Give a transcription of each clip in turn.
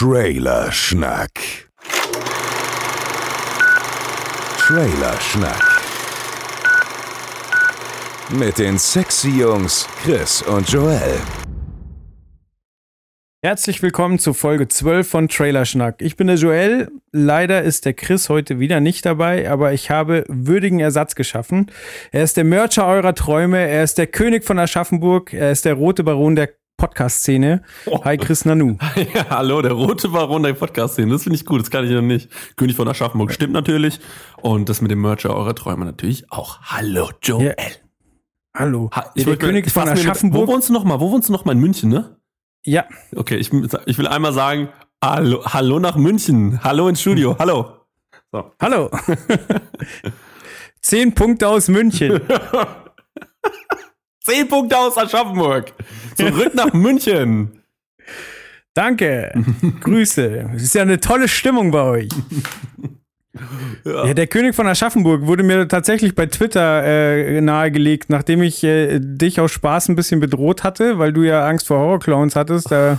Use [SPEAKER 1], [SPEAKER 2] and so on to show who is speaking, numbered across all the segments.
[SPEAKER 1] Trailer Schnack. Trailer Schnack. Mit den sexy Jungs Chris und Joel.
[SPEAKER 2] Herzlich willkommen zu Folge 12 von Trailer Schnack. Ich bin der Joel. Leider ist der Chris heute wieder nicht dabei, aber ich habe würdigen Ersatz geschaffen. Er ist der Mercher eurer Träume, er ist der König von Aschaffenburg, er ist der rote Baron der Podcast-Szene. Hi Chris Nanu.
[SPEAKER 3] Ja, hallo, der rote Baron der Podcast-Szene. Das finde ich gut, das kann ich noch nicht. König von Aschaffenburg stimmt natürlich. Und das mit dem Mercher eurer Träume natürlich auch. Hallo, Joel.
[SPEAKER 2] Ja. Hallo.
[SPEAKER 3] Ha,
[SPEAKER 2] Der König
[SPEAKER 3] ich
[SPEAKER 2] von
[SPEAKER 3] fass mir mit-
[SPEAKER 2] Aschaffenburg.
[SPEAKER 3] Wo wohnst du nochmal? Wo wohnst du nochmal? In München, ne?
[SPEAKER 2] Ja,
[SPEAKER 3] Okay, ich, ich will einmal sagen, hallo, hallo nach München. Hallo ins Studio. Hallo. So.
[SPEAKER 2] hallo. Zehn Punkte aus München.
[SPEAKER 3] Zehn Punkte aus Aschaffenburg. Zurück nach München.
[SPEAKER 2] Danke. Grüße. Es ist ja eine tolle Stimmung bei euch.
[SPEAKER 3] Ja.
[SPEAKER 2] Ja, der König von Aschaffenburg wurde mir tatsächlich bei Twitter äh, nahegelegt, nachdem ich äh, dich aus Spaß ein bisschen bedroht hatte, weil du ja Angst vor Horrorclowns hattest. Da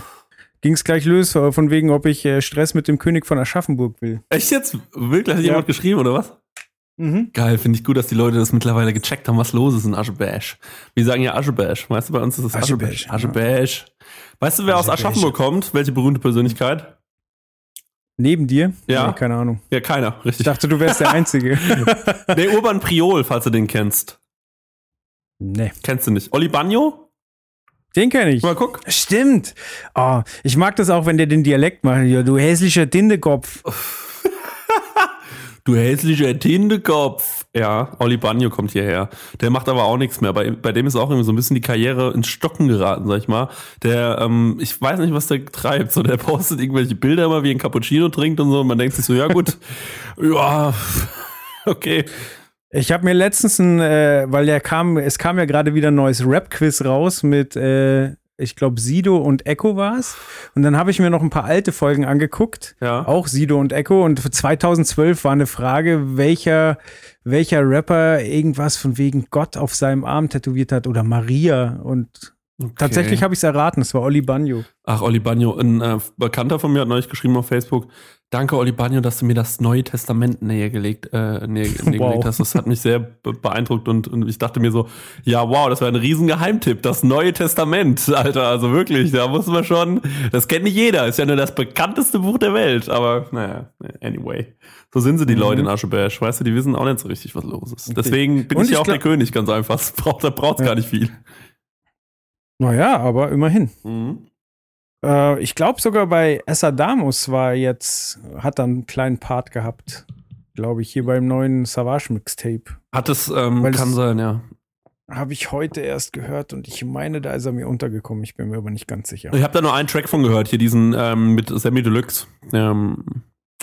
[SPEAKER 2] ging es gleich los, äh, von wegen, ob ich äh, Stress mit dem König von Aschaffenburg will.
[SPEAKER 3] Echt jetzt? Wirklich? Hat
[SPEAKER 2] Ja.
[SPEAKER 3] jemand geschrieben, oder was?
[SPEAKER 2] Mhm.
[SPEAKER 3] Geil, finde ich gut, dass die Leute das mittlerweile gecheckt haben, was los ist in Aschebash. Wir sagen ja Aschebash. Weißt du, bei uns ist es
[SPEAKER 2] Aschebash,
[SPEAKER 3] Aschebash. Aschebash. Weißt du, wer aus
[SPEAKER 2] Aschebash.
[SPEAKER 3] Aschaffenburg kommt? Welche berühmte Persönlichkeit?
[SPEAKER 2] Neben dir?
[SPEAKER 3] Ja.
[SPEAKER 2] Nee, keine Ahnung.
[SPEAKER 3] Ja, keiner,
[SPEAKER 2] Ich
[SPEAKER 3] richtig.
[SPEAKER 2] dachte, du wärst der Einzige.
[SPEAKER 3] Der Urban Priol, falls du den kennst.
[SPEAKER 2] nee.
[SPEAKER 3] Kennst du nicht? Olli Bagno?
[SPEAKER 2] Den kenne ich.
[SPEAKER 3] Mal guck.
[SPEAKER 2] Stimmt. Oh, ich mag das auch, wenn der den Dialekt macht. Ja, du hässlicher Tindekopf.
[SPEAKER 3] Du hässlicher Tindekopf. Ja, Olli Bagno kommt hierher. Der macht aber auch nichts mehr. Bei, bei dem ist auch irgendwie so ein bisschen die Karriere ins Stocken geraten, sag ich mal. Der, ähm, ich weiß nicht, was der treibt. So, der postet irgendwelche Bilder immer, wie ein Cappuccino trinkt und so. Und man denkt sich so, ja gut, ja, okay.
[SPEAKER 2] Ich habe mir letztens ein, äh, weil der kam, es kam ja gerade wieder ein neues Rap-Quiz raus mit, äh, ich glaube, Sido und Echo war's. Und dann habe ich mir noch ein paar alte Folgen angeguckt.
[SPEAKER 3] Ja.
[SPEAKER 2] Auch Sido und Echo. Und für 2012 war eine Frage, welcher, welcher Rapper irgendwas von wegen Gott auf seinem Arm tätowiert hat oder Maria. Und tatsächlich habe ich es erraten. Es war Olli Bagno.
[SPEAKER 3] Ach, Olli Bagno, ein äh, Bekannter von mir hat neulich geschrieben auf Facebook, danke Olli Bagno, dass du mir das Neue Testament näher gelegt, äh, näher, näher
[SPEAKER 2] Wow.
[SPEAKER 3] gelegt hast. Das hat mich sehr be beeindruckt und, und ich dachte mir so, ja wow, das wäre ein riesen Geheimtipp, das Neue Testament, Alter, also wirklich, da muss man schon, das kennt nicht jeder, ist ja nur das bekannteste Buch der Welt, aber naja, anyway. So sind sie die
[SPEAKER 2] Mhm.
[SPEAKER 3] Leute in Aschebash, weißt du, die wissen auch nicht so richtig, was los ist. Deswegen bin
[SPEAKER 2] Und
[SPEAKER 3] ich ja auch der König, ganz einfach. Das braucht, da braucht's
[SPEAKER 2] Ja.
[SPEAKER 3] gar nicht viel.
[SPEAKER 2] Naja, aber immerhin.
[SPEAKER 3] Mhm.
[SPEAKER 2] Äh, ich glaube sogar bei Essadamus war jetzt, hat dann einen kleinen Part gehabt. Glaube ich, hier beim neuen Savage Mixtape.
[SPEAKER 3] Hat es, ähm, kann
[SPEAKER 2] es-
[SPEAKER 3] sein, ja.
[SPEAKER 2] Habe ich heute erst gehört und ich meine, da ist er mir untergekommen. Ich bin mir aber nicht ganz sicher.
[SPEAKER 3] Ich habe da nur einen Track von gehört, hier diesen ähm, mit Sammy Deluxe. Ähm,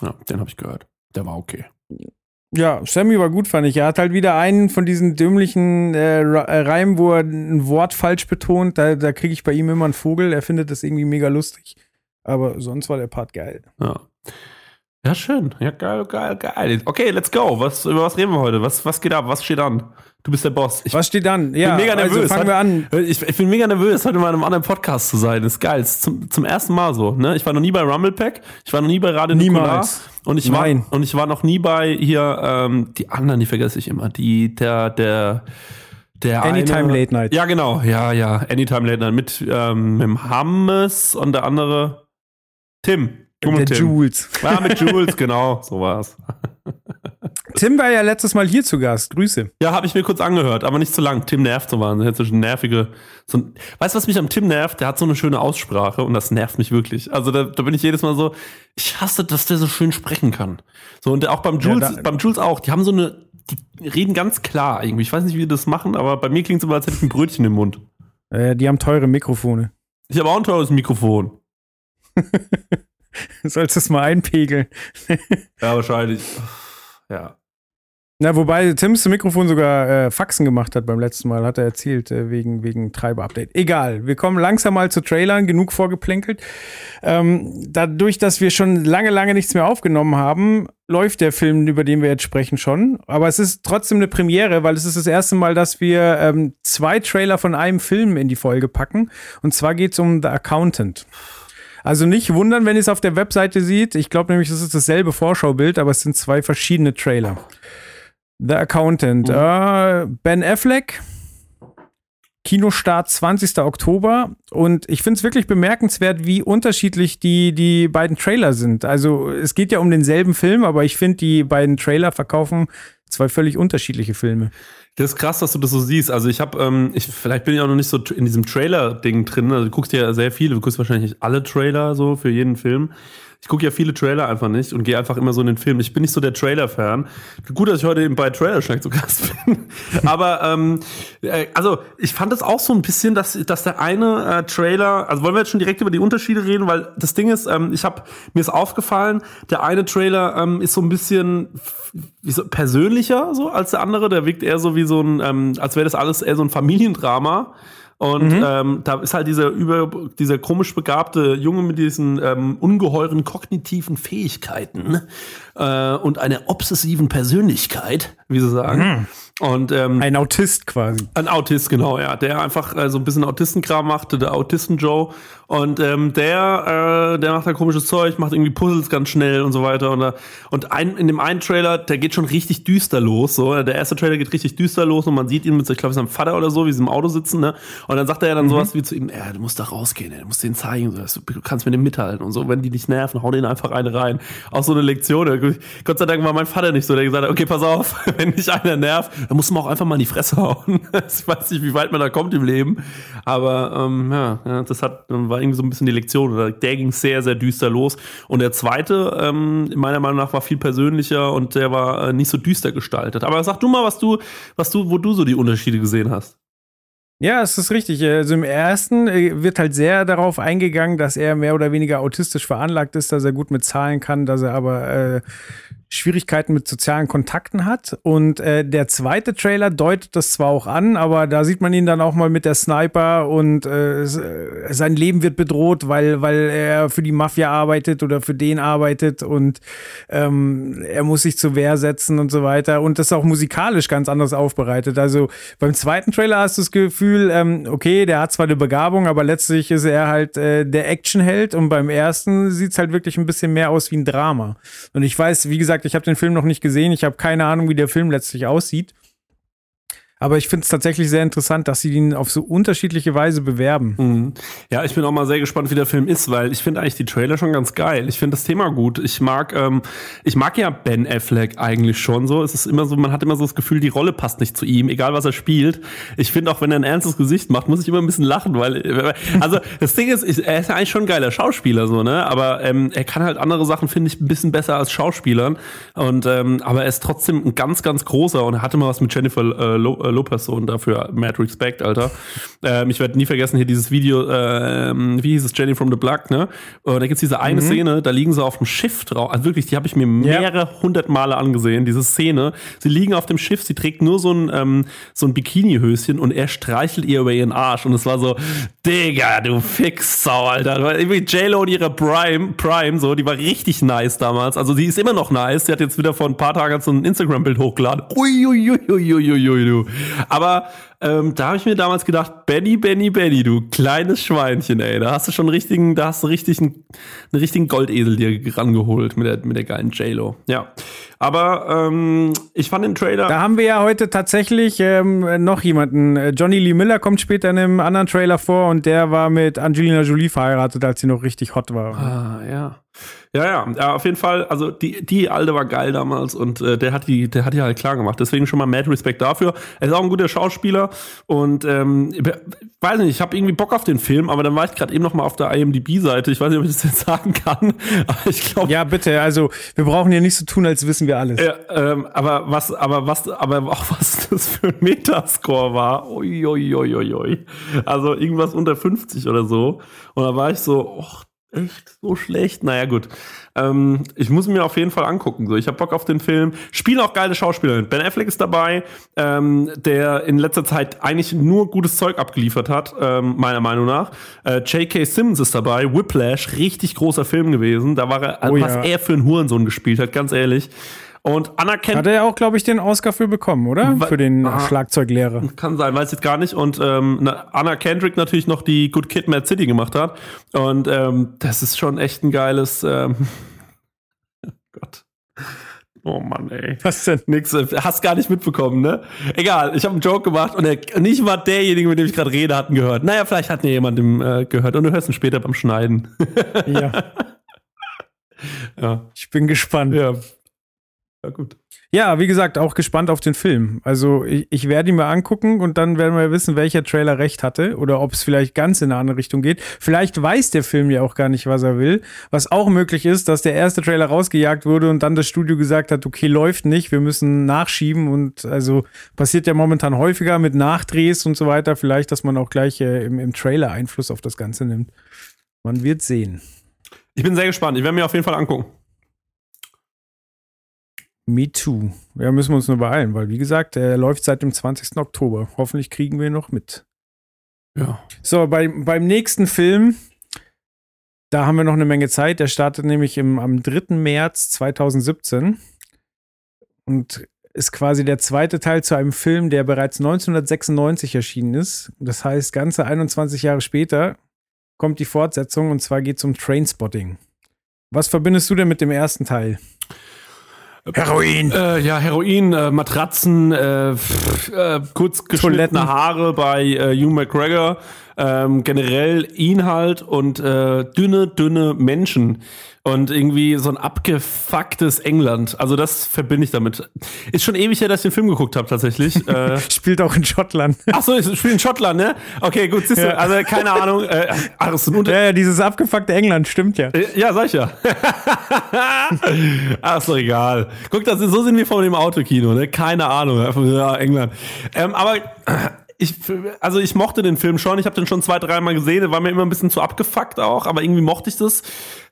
[SPEAKER 3] ja, den habe ich gehört. Der war okay.
[SPEAKER 2] Ja, Sammy war gut, fand ich. Er hat halt wieder einen von diesen dümmlichen äh, äh, Reimen, wo er ein Wort falsch betont. Da, da kriege ich bei ihm immer einen Vogel. Er findet das irgendwie mega lustig. Aber sonst war der Part geil.
[SPEAKER 3] Ja. Ja, schön. Ja, geil, geil, geil. Okay, let's go. Was, über was reden wir heute? Was, was geht ab? Was steht an? Du bist der Boss. Ich
[SPEAKER 2] Was steht dann? Ja,
[SPEAKER 3] bin mega nervös.
[SPEAKER 2] also fangen wir an.
[SPEAKER 3] Ich, ich bin mega nervös, heute mal in einem anderen Podcast zu sein. Das ist geil. Das ist zum, zum ersten Mal so. Ne? Ich war noch nie bei Rumblepack. Ich war noch nie bei Radio.
[SPEAKER 2] Niemals.
[SPEAKER 3] Und ich war,
[SPEAKER 2] Nein.
[SPEAKER 3] und ich war noch nie bei hier, ähm, die anderen, die vergesse ich immer. Die, der, der, der
[SPEAKER 2] Anytime
[SPEAKER 3] eine,
[SPEAKER 2] Late Night.
[SPEAKER 3] Ja, genau. Ja, ja. Anytime Late Night mit, ähm, mit dem Hammes und der andere Tim. Du
[SPEAKER 2] Der
[SPEAKER 3] Tim.
[SPEAKER 2] Jules.
[SPEAKER 3] Ja, mit Jules, genau. So war's.
[SPEAKER 2] Tim war ja letztes Mal hier zu Gast. Grüße.
[SPEAKER 3] Ja, habe ich mir kurz angehört, aber nicht zu lang. Tim nervt so wahnsinnig. So nervige. So ein, weißt du, was mich am Tim nervt? Der hat so eine schöne Aussprache und das nervt mich wirklich. Also da, da bin ich jedes Mal so, ich hasse, dass der so schön sprechen kann. So und auch beim Jules,
[SPEAKER 2] da-
[SPEAKER 3] beim Jules auch. Die haben so eine, die reden ganz klar irgendwie. Ich weiß nicht, wie die das machen, aber bei mir klingt es immer, als hätte ich ein Brötchen im Mund.
[SPEAKER 2] Äh, die haben teure Mikrofone.
[SPEAKER 3] Ich habe auch ein teures Mikrofon.
[SPEAKER 2] Sollst du es mal einpegeln?
[SPEAKER 3] Ja, wahrscheinlich. Ja.
[SPEAKER 2] Na, wobei Tims Mikrofon sogar äh, Faxen gemacht hat beim letzten Mal, hat er erzählt, äh, wegen, wegen Treiber-Update. Egal, wir kommen langsam mal zu Trailern, genug vorgeplänkelt. Ähm, dadurch, dass wir schon lange, lange nichts mehr aufgenommen haben, läuft der Film, über den wir jetzt sprechen, schon. Aber es ist trotzdem eine Premiere, weil es ist das erste Mal, dass wir ähm, zwei Trailer von einem Film in die Folge packen. Und zwar geht es um The Accountant. Also nicht wundern, wenn ihr es auf der Webseite sieht. Ich glaube nämlich, das ist dasselbe Vorschaubild, aber es sind zwei verschiedene Trailer. The Accountant.
[SPEAKER 3] Mhm.
[SPEAKER 2] Äh, ben Affleck. Kinostart 20. Oktober. Und ich finde es wirklich bemerkenswert, wie unterschiedlich die, die beiden Trailer sind. Also es geht ja um denselben Film, aber ich finde, die beiden Trailer verkaufen zwei völlig unterschiedliche Filme.
[SPEAKER 3] Das ist krass, dass du das so siehst. Also ich habe, ähm, ich, vielleicht bin ich auch noch nicht so in diesem Trailer-Ding drin. Also du guckst ja sehr viele, du guckst wahrscheinlich alle Trailer so für jeden Film. Ich gucke ja viele Trailer einfach nicht und gehe einfach immer so in den Film. Ich bin nicht so der Trailer-Fan. Gut, dass ich heute eben bei Trailer Schnack zu Gast bin. Aber ähm, äh, also ich fand es auch so ein bisschen, dass, dass der eine äh, Trailer, also wollen wir jetzt schon direkt über die Unterschiede reden, weil das Ding ist, ähm, ich habe mir ist aufgefallen, der eine Trailer ähm, ist so ein bisschen so, persönlicher so als der andere. Der wirkt eher so wie so ein, ähm, als wäre das alles eher so ein Familiendrama. Und
[SPEAKER 2] Mhm.
[SPEAKER 3] ähm, da ist halt dieser über dieser komisch begabte Junge mit diesen ähm, ungeheuren kognitiven Fähigkeiten äh, und einer obsessiven Persönlichkeit, wie sie sagen. Und ähm,
[SPEAKER 2] Ein Autist quasi.
[SPEAKER 3] ein Autist, genau, ja, der einfach äh, so ein bisschen Autistenkram machte, der Autisten-Joe. Und ähm, der, äh, der macht da komisches Zeug, macht irgendwie Puzzles ganz schnell und so weiter. Und, äh, und ein, in dem einen Trailer, der geht schon richtig düster los. So, der erste Trailer geht richtig düster los und man sieht ihn mit, ich glaube, seinem Vater oder so, wie sie im Auto sitzen. Ne? Und dann sagt er ja dann sowas wie zu ihm, ja, du musst da rausgehen, ey, du musst denen zeigen, du kannst mit dem mithalten und so. Wenn die dich nerven, hau denen einfach eine rein. Auch so eine Lektion. Gott sei Dank war mein Vater nicht so, der gesagt hat, okay, pass auf, wenn dich einer nervt, dann muss man auch einfach mal in die Fresse hauen. ich weiß nicht, wie weit man da kommt im Leben. Aber ähm, ja, das hat, war irgendwie so ein bisschen die Lektion. Der ging sehr, sehr düster los. Und der zweite, ähm, meiner Meinung nach, war viel persönlicher und der war äh, nicht so düster gestaltet. Aber sag du mal, was du, was du, wo du so die Unterschiede gesehen hast.
[SPEAKER 2] Ja, es ist richtig. Also im ersten äh, wird halt sehr darauf eingegangen, dass er mehr oder weniger autistisch veranlagt ist, dass er gut mit Zahlen kann, dass er aber äh, Schwierigkeiten mit sozialen Kontakten hat. Und äh, der zweite Trailer deutet das zwar auch an, aber da sieht man ihn dann auch mal mit der Sniper und äh, äh, sein Leben wird bedroht, weil, weil er für die Mafia arbeitet oder für den arbeitet und ähm, er muss sich zur Wehr setzen und so weiter. Und das ist auch musikalisch ganz anders aufbereitet. Also beim zweiten Trailer hast du das Gefühl, ähm, okay, der hat zwar eine Begabung, aber letztlich ist er halt äh, der Actionheld und beim ersten sieht es halt wirklich ein bisschen mehr aus wie ein Drama. Und ich weiß, wie gesagt, ich habe den Film noch nicht gesehen, ich habe keine Ahnung, wie der Film letztlich aussieht. Aber ich finde es tatsächlich sehr interessant, dass sie ihn auf so unterschiedliche Weise bewerben.
[SPEAKER 3] Mhm. Ja, ich bin auch mal sehr gespannt, wie der Film ist, weil ich finde eigentlich die Trailer schon ganz geil. Ich finde das Thema gut. Ich mag, ähm, ich mag ja Ben Affleck eigentlich schon so. Es ist immer so, man hat immer so das Gefühl, die Rolle passt nicht zu ihm, egal was er spielt. Ich finde auch, wenn er ein ernstes Gesicht macht, muss ich immer ein bisschen lachen, weil, also das Ding ist, ich, er ist eigentlich schon ein geiler Schauspieler, so, ne? Aber ähm, er kann halt andere Sachen, finde ich, ein bisschen besser als Schauspielern. Und ähm, aber er ist trotzdem ein ganz, ganz großer und er hatte mal was mit Jennifer äh, Lo äh, Lopez so und dafür mad respect, Alter. Ähm, ich werde nie vergessen hier dieses Video, ähm, wie hieß es, Jenny from the Block, ne? Und da gibt's diese eine Szene, da liegen sie auf dem Schiff drauf. Also wirklich, die habe ich mir mehrere hundert Male angesehen, diese Szene. Sie liegen auf dem Schiff, sie trägt nur so ein, ähm, so ein Bikini-Höschen und er streichelt ihr über ihren Arsch. Und es war so, Digga, du Fixsau, Alter. Irgendwie J-Lo in ihrer Prime, Prime, so, die war richtig nice damals. Also die ist immer noch nice. Sie hat jetzt wieder vor ein paar Tagen so ein Instagram-Bild hochgeladen. Ui, Aber ähm, da habe ich mir damals gedacht, Benny, Benny, Benny, du kleines Schweinchen, ey. Da hast du schon einen richtigen, da hast du richtig einen, einen richtigen Goldesel dir rangeholt mit der, mit der geilen J-Lo. Ja. Aber ähm, ich fand den Trailer.
[SPEAKER 2] Da haben wir ja heute tatsächlich ähm, noch jemanden. Äh, Johnny Lee Miller kommt später in einem anderen Trailer vor und der war mit Angelina Jolie verheiratet, als sie noch richtig hot war.
[SPEAKER 3] Ah, ja. Ja, ja, ja, auf jeden Fall. Also die, die Alte war geil damals und äh, der hat die, der hat die halt klar gemacht. Deswegen schon mal mad Respekt dafür. Er ist auch ein guter Schauspieler und ähm, ich weiß nicht, ich habe irgendwie Bock auf den Film, aber dann war ich gerade eben noch mal auf der IMDb-Seite. Ich weiß nicht, ob ich das jetzt sagen kann, aber ich glaube.
[SPEAKER 2] Ja, bitte, also wir brauchen ja nicht so tun, als wissen wir alles.
[SPEAKER 3] Ja, ähm, aber was, aber was, aber auch was das für ein Metascore war. Ui, ui, ui, ui, ui. Also irgendwas unter 50 oder so. Und da war ich so, och, echt so schlecht. Naja, gut. Ähm, ich muss mir auf jeden Fall angucken. So, ich habe Bock auf den Film. Spielen auch geile Schauspieler mit. Ben Affleck ist dabei, ähm, der in letzter Zeit eigentlich nur gutes Zeug abgeliefert hat, ähm, meiner Meinung nach. Äh, J.K. Simmons ist dabei. Whiplash, richtig großer Film gewesen. Da war er,
[SPEAKER 2] Oh
[SPEAKER 3] was
[SPEAKER 2] ja.
[SPEAKER 3] er für einen Hurensohn gespielt hat, ganz ehrlich. Und Anna
[SPEAKER 2] Hat er ja auch, glaube ich, den Oscar für bekommen, oder? Für den
[SPEAKER 3] Ah.
[SPEAKER 2] Schlagzeuglehrer.
[SPEAKER 3] Kann sein, weiß ich gar nicht. Und ähm, na, Anna Kendrick natürlich noch die Good Kid, Mad City gemacht hat. Und ähm, das ist schon echt ein geiles. Ähm, Gott. Oh Mann, ey.
[SPEAKER 2] Was denn?
[SPEAKER 3] Nix, äh, hast gar nicht mitbekommen, ne? Egal, ich habe einen Joke gemacht und er, nicht mal derjenige, mit dem ich gerade rede, hat ihn gehört. Naja, vielleicht hat ihn jemand äh, gehört und du hörst ihn später beim Schneiden.
[SPEAKER 2] Ja,
[SPEAKER 3] ja.
[SPEAKER 2] ich bin gespannt.
[SPEAKER 3] Ja. Ja, gut.
[SPEAKER 2] Ja, wie gesagt, auch gespannt auf den Film. Also ich, ich werde ihn mal angucken und dann werden wir wissen, welcher Trailer recht hatte oder ob es vielleicht ganz in eine andere Richtung geht. Vielleicht weiß der Film ja auch gar nicht, was er will. Was auch möglich ist, dass der erste Trailer rausgejagt wurde und dann das Studio gesagt hat, okay, läuft nicht, wir müssen nachschieben und also passiert ja momentan häufiger mit Nachdrehs und so weiter. Vielleicht, dass man auch gleich äh, im, im Trailer Einfluss auf das Ganze nimmt. Man wird sehen.
[SPEAKER 3] Ich bin sehr gespannt. Ich werde mir auf jeden Fall angucken.
[SPEAKER 2] Me too. Ja, müssen wir uns nur beeilen, weil wie gesagt, er läuft seit dem 20. Oktober. Hoffentlich kriegen wir ihn noch mit.
[SPEAKER 3] Ja.
[SPEAKER 2] So, bei, beim nächsten Film, da haben wir noch eine Menge Zeit. Der startet nämlich im, am 3. März 2017 und ist quasi der zweite Teil zu einem Film, der bereits 1996 erschienen ist. Das heißt, ganze 21 Jahre später kommt die Fortsetzung und zwar geht es um Trainspotting. Was verbindest du denn mit dem ersten Teil? Heroin.
[SPEAKER 3] Äh, ja, Heroin, äh, Matratzen, äh, pff, äh, kurz geschnittene. Haare bei äh, Hugh McGregor, ähm, generell Inhalt und äh, dünne, dünne Menschen und irgendwie so ein abgefucktes England. Also das verbinde ich damit. Ist schon ewig her, dass ich den Film geguckt habe tatsächlich. äh,
[SPEAKER 2] Spielt auch in Schottland.
[SPEAKER 3] ach so, ich spiele in Schottland, ne? Okay, gut, siehst du,
[SPEAKER 2] Ja.
[SPEAKER 3] also keine Ahnung. Äh, ach, ist ein Unter
[SPEAKER 2] Ja, ja, dieses abgefuckte England, stimmt ja.
[SPEAKER 3] Äh, Ja, sag ich ja. Ach, ist doch egal. Guck, das ist, so sind wir vor dem Autokino, ne? Keine Ahnung. Ja, England. Ähm, aber ich, also ich mochte den Film schon. Ich habe den schon zwei, dreimal gesehen. Der war mir immer ein bisschen zu abgefuckt auch, aber irgendwie mochte ich das.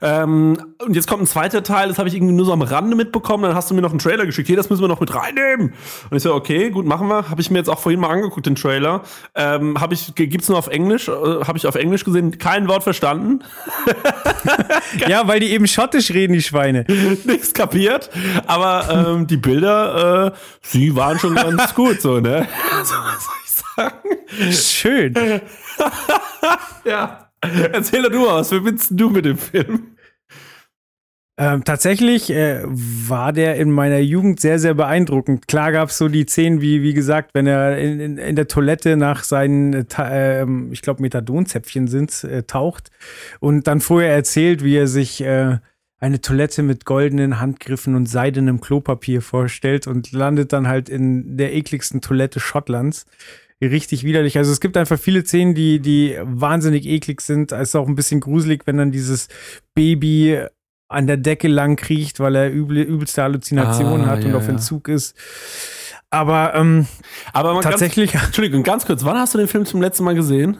[SPEAKER 3] Ähm, und jetzt kommt ein zweiter Teil, das habe ich irgendwie nur so am Rande mitbekommen. Dann hast du mir noch einen Trailer geschickt. Hier, das müssen wir noch mit reinnehmen. Und ich so, okay, gut, machen wir. Habe ich mir jetzt auch vorhin mal angeguckt, den Trailer. Ähm, habe ich, gibt's nur auf Englisch? Äh, habe ich auf Englisch gesehen. Kein Wort verstanden.
[SPEAKER 2] Ja, weil die eben schottisch reden, die Schweine.
[SPEAKER 3] nichts kapiert. Aber ähm, die Bilder, äh, sie waren schon ganz gut, so, ne? Sagen?
[SPEAKER 2] Schön.
[SPEAKER 3] Ja. Erzähl doch du mal, was verbindest du mit dem Film?
[SPEAKER 2] Ähm, tatsächlich äh, war der in meiner Jugend sehr, sehr beeindruckend. Klar gab es so die Szenen, wie, wie gesagt, wenn er in, in, in der Toilette nach seinen, äh, ähm, ich glaube, Methadonzäpfchen sind, äh, taucht und dann vorher erzählt, wie er sich äh, eine Toilette mit goldenen Handgriffen und seidenem Klopapier vorstellt und landet dann halt in der ekligsten Toilette Schottlands. Richtig widerlich. Also es gibt einfach viele Szenen, die, die wahnsinnig eklig sind. Es ist auch ein bisschen gruselig, wenn dann dieses Baby an der Decke lang kriecht, weil er üble, übelste Halluzinationen
[SPEAKER 3] Ah,
[SPEAKER 2] hat und
[SPEAKER 3] ja,
[SPEAKER 2] auf
[SPEAKER 3] ja.
[SPEAKER 2] Entzug ist. Aber ähm,
[SPEAKER 3] Aber
[SPEAKER 2] tatsächlich
[SPEAKER 3] Ganz, Entschuldigung, ganz kurz, wann hast du den Film zum letzten Mal gesehen?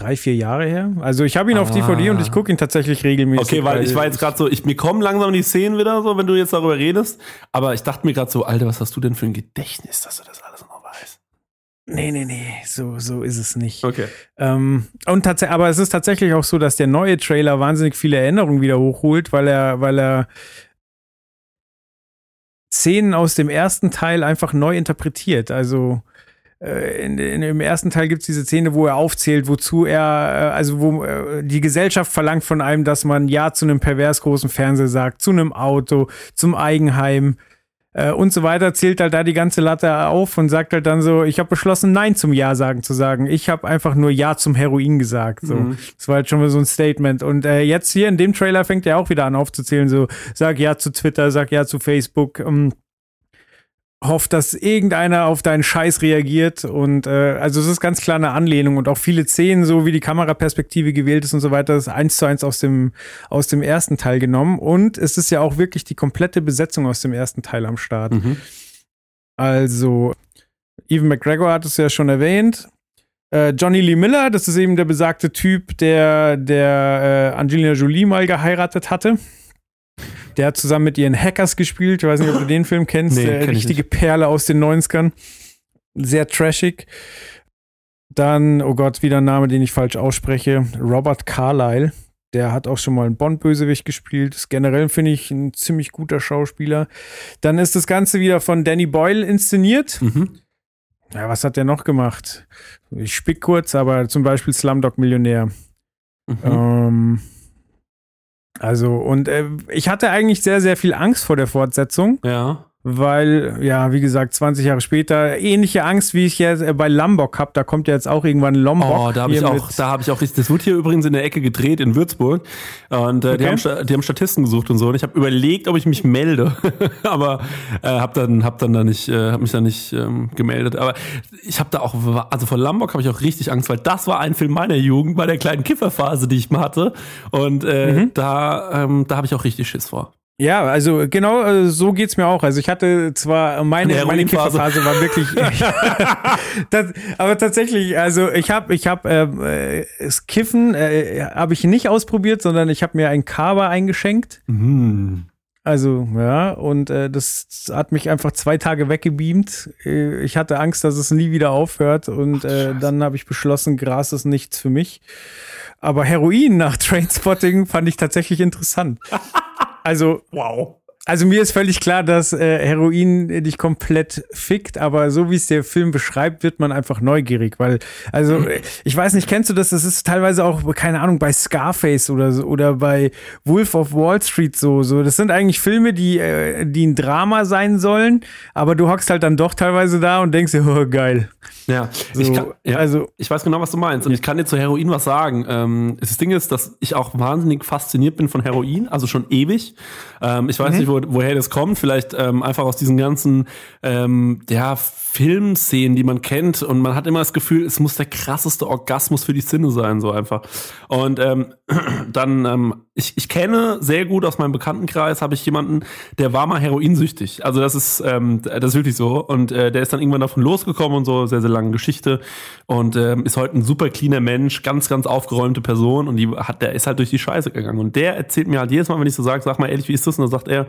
[SPEAKER 2] Drei, vier Jahre her. Also ich habe ihn auf
[SPEAKER 3] Ah.
[SPEAKER 2] DVD und ich gucke ihn tatsächlich regelmäßig.
[SPEAKER 3] Okay, weil ich war jetzt gerade so, ich, mir kommen langsam die Szenen wieder so, wenn du jetzt darüber redest. Aber ich dachte mir gerade so, Alter, was hast du denn für ein Gedächtnis, dass du das alles noch weißt?
[SPEAKER 2] Nee, nee, nee, so, so ist es nicht.
[SPEAKER 3] Okay.
[SPEAKER 2] Ähm, und tatsächlich, aber es ist tatsächlich auch so, dass der neue Trailer wahnsinnig viele Erinnerungen wieder hochholt, weil er, weil er Szenen aus dem ersten Teil einfach neu interpretiert. Also in, in, im ersten Teil gibt es diese Szene, wo er aufzählt, wozu er, äh, also wo äh, die Gesellschaft verlangt von einem, dass man Ja zu einem pervers großen Fernseher sagt, zu einem Auto, zum Eigenheim äh, und so weiter, zählt halt da die ganze Latte auf und sagt halt dann so, ich habe beschlossen, Nein zum Ja sagen zu sagen. Ich habe einfach nur Ja zum Heroin gesagt. So.
[SPEAKER 3] Mhm.
[SPEAKER 2] Das war halt schon mal so ein Statement. Und äh, jetzt hier in dem Trailer fängt er auch wieder an aufzuzählen, so sag Ja zu Twitter, sag Ja zu Facebook. Ähm, hofft, dass irgendeiner auf deinen Scheiß reagiert und äh, also es ist ganz klar eine Anlehnung und auch viele Szenen, so wie die Kameraperspektive gewählt ist und so weiter, ist eins zu eins aus dem aus dem ersten Teil genommen und es ist ja auch wirklich die komplette Besetzung aus dem ersten Teil am Start.
[SPEAKER 3] Mhm.
[SPEAKER 2] Also Evan McGregor hat es ja schon erwähnt. Äh, Johnny Lee Miller, das ist eben der besagte Typ, der der äh, Angelina Jolie mal geheiratet hatte. Der hat zusammen mit ihren Hackers gespielt. Ich weiß nicht, ob du den Film kennst.
[SPEAKER 3] Nee,
[SPEAKER 2] der
[SPEAKER 3] kenn ich
[SPEAKER 2] richtige Perle aus den 90ern. Sehr trashig. Dann, oh Gott, wieder ein Name, den ich falsch ausspreche. Robert Carlyle. Der hat auch schon mal einen Bond-Bösewicht gespielt. Ist generell finde ich ein ziemlich guter Schauspieler. Dann ist das Ganze wieder von Danny Boyle inszeniert.
[SPEAKER 3] Mhm.
[SPEAKER 2] Ja, was hat der noch gemacht? Ich spick kurz, aber zum Beispiel Slumdog Millionär.
[SPEAKER 3] Mhm.
[SPEAKER 2] Ähm, also, und äh, ich hatte eigentlich sehr, sehr viel Angst vor der Fortsetzung,
[SPEAKER 3] Ja.
[SPEAKER 2] Weil, ja, wie gesagt, 20 Jahre später, ähnliche Angst, wie ich jetzt äh, bei Lombok habe. Da kommt ja jetzt auch irgendwann Lombok.
[SPEAKER 3] Oh, da habe ich auch, da habe ich auch richtig. Das wurde hier übrigens in der Ecke gedreht in Würzburg und äh, die,
[SPEAKER 2] Okay.
[SPEAKER 3] haben, Sta- die haben Statisten gesucht und so. Und ich habe überlegt, ob ich mich melde, aber äh, habe dann, hab dann da nicht, äh, habe mich da nicht ähm, gemeldet. Aber ich habe da auch, also vor Lombok habe ich auch richtig Angst, weil das war ein Film meiner Jugend bei der kleinen Kifferphase, die ich mal hatte. Und äh,
[SPEAKER 2] Mhm.
[SPEAKER 3] da, ähm, da habe ich auch richtig Schiss vor.
[SPEAKER 2] Ja, also genau äh, so geht's mir auch. Also ich hatte zwar meine
[SPEAKER 3] Eine
[SPEAKER 2] meine. Kifferphase war wirklich, das, aber tatsächlich, also ich habe ich habe äh, äh, das Kiffen äh, habe ich nicht ausprobiert, sondern ich habe mir ein Kava eingeschenkt.
[SPEAKER 3] Mhm.
[SPEAKER 2] Also ja, und äh, das hat mich einfach zwei Tage weggebeamt. Äh, ich hatte Angst, dass es nie wieder aufhört und äh, dann habe ich beschlossen, Gras ist nichts für mich. Aber Heroin nach Trainspotting fand ich tatsächlich interessant. Also
[SPEAKER 3] Wow.
[SPEAKER 2] Also mir ist völlig klar, dass äh, Heroin dich komplett fickt, aber so wie es der Film beschreibt, wird man einfach neugierig, weil also äh, ich weiß nicht, kennst du das? Das ist teilweise auch keine Ahnung bei Scarface oder so oder bei Wolf of Wall Street so so. Das sind eigentlich Filme, die äh, die ein Drama sein sollen, aber du hockst halt dann doch teilweise da und denkst dir, oh geil.
[SPEAKER 3] Ja,
[SPEAKER 2] So,
[SPEAKER 3] ich kann, ja.
[SPEAKER 2] also
[SPEAKER 3] Ich weiß genau, was du meinst. Und ich kann dir zu Heroin was sagen. Ähm, das Ding ist, dass ich auch wahnsinnig fasziniert bin von Heroin, also schon ewig. Ähm, ich weiß nicht, wo, woher das kommt. Vielleicht ähm, einfach aus diesen ganzen ähm, ja, Filmszenen, die man kennt. Und man hat immer das Gefühl, es muss der krasseste Orgasmus für die Sinne sein, so einfach. Und ähm, dann, ähm, ich, ich kenne sehr gut aus meinem Bekanntenkreis, habe ich jemanden, der war mal heroinsüchtig. Also das ist, ähm, das ist wirklich so. Und äh, der ist dann irgendwann davon losgekommen und so, sehr, sehr lange Geschichte. Und ähm, ist heute ein super cleaner Mensch, ganz, ganz aufgeräumte Person. Und die hat, der ist halt durch die Scheiße gegangen. Und der erzählt mir halt jedes Mal, wenn ich so sage, sag mal ehrlich, wie ist das? Und dann sagt er,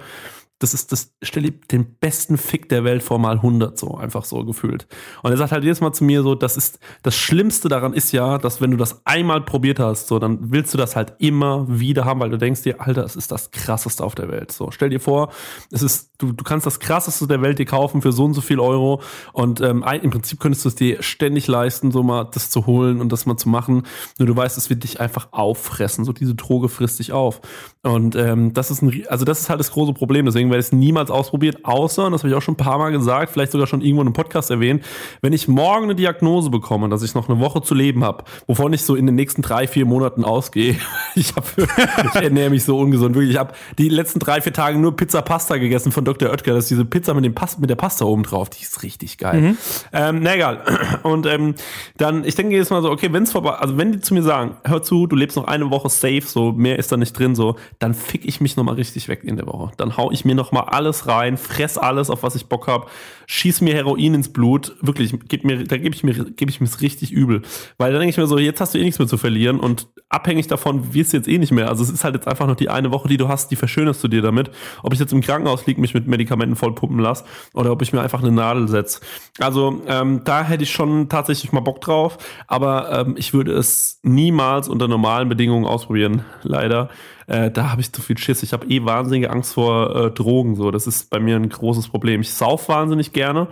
[SPEAKER 3] das ist das, stell dir den besten Fick der Welt vor mal 100 so, einfach so gefühlt. Und er sagt halt jedes Mal zu mir so, das ist, das Schlimmste daran ist ja, dass wenn du das einmal probiert hast, so, dann willst du das halt immer wieder haben, weil du denkst dir, Alter, es ist das krasseste auf der Welt. So, stell dir vor, es ist, du, du kannst das krasseste der Welt dir kaufen für so und so viel Euro und ähm, im Prinzip könntest du es dir ständig leisten, so mal das zu holen und das mal zu machen. Nur du weißt, es wird dich einfach auffressen. So diese Droge frisst dich auf. Und ähm, das ist ein, also das ist halt das große Problem. Deswegen werde ich es niemals ausprobiert, außer, und das habe ich auch schon ein paar Mal gesagt, vielleicht sogar schon irgendwo in einem Podcast erwähnt, wenn ich morgen eine Diagnose bekomme, dass ich noch eine Woche zu leben habe, wovon ich so in den nächsten drei, vier Monaten ausgehe. Ich habe, ich ernähre mich so ungesund. Wirklich, ich habe die letzten drei, vier Tage nur Pizza Pasta gegessen von Dr. Oetker. Das ist diese Pizza mit dem Pas mit der Pasta oben drauf. Die ist richtig geil. Ähm, na egal. Und ähm, dann, ich denke jedes Mal so, okay, wenn es vorbei, also wenn die zu mir sagen, hör zu, du lebst noch eine Woche safe, so mehr ist da nicht drin, so, dann fick ich mich nochmal richtig weg in der Woche. Dann hau ich mir nochmal alles rein, fress alles, auf was ich Bock hab, schieß mir Heroin ins Blut, wirklich, gib mir, da gebe ich mir, gebe ich mir richtig übel. Weil dann denke ich mir so, jetzt hast du eh nichts mehr zu verlieren und abhängig davon wirst du jetzt eh nicht mehr. Also es ist halt jetzt einfach noch die eine Woche, die du hast, die verschönerst du dir damit. Ob ich jetzt im Krankenhaus liege, mich mit Medikamenten vollpumpen lasse oder ob ich mir einfach eine Nadel setze. Also ähm, da hätte ich schon tatsächlich mal Bock drauf, aber ähm, ich würde es niemals unter normalen Bedingungen ausprobieren, leider. Äh, da habe ich zu viel Schiss. Ich habe eh wahnsinnige Angst vor äh, Drogen. So, das ist bei mir ein großes Problem. Ich sauf wahnsinnig gerne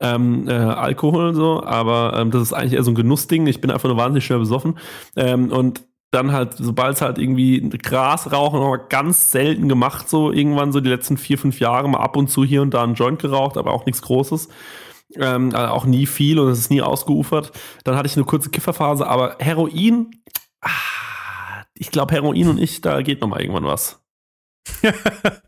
[SPEAKER 3] ähm, äh, Alkohol so, aber ähm, das ist eigentlich eher so ein Genussding. Ich bin einfach nur wahnsinnig schnell besoffen ähm, und dann halt, sobald es halt irgendwie Gras rauchen, aber ganz selten gemacht, so irgendwann so die letzten vier, fünf Jahre mal ab und zu hier und da einen Joint geraucht, aber auch nichts Großes. Ähm, also auch nie viel und es ist nie ausgeufert. Dann hatte ich eine kurze Kifferphase, aber Heroin, ah, ich glaube, Heroin und ich, da geht noch mal irgendwann was.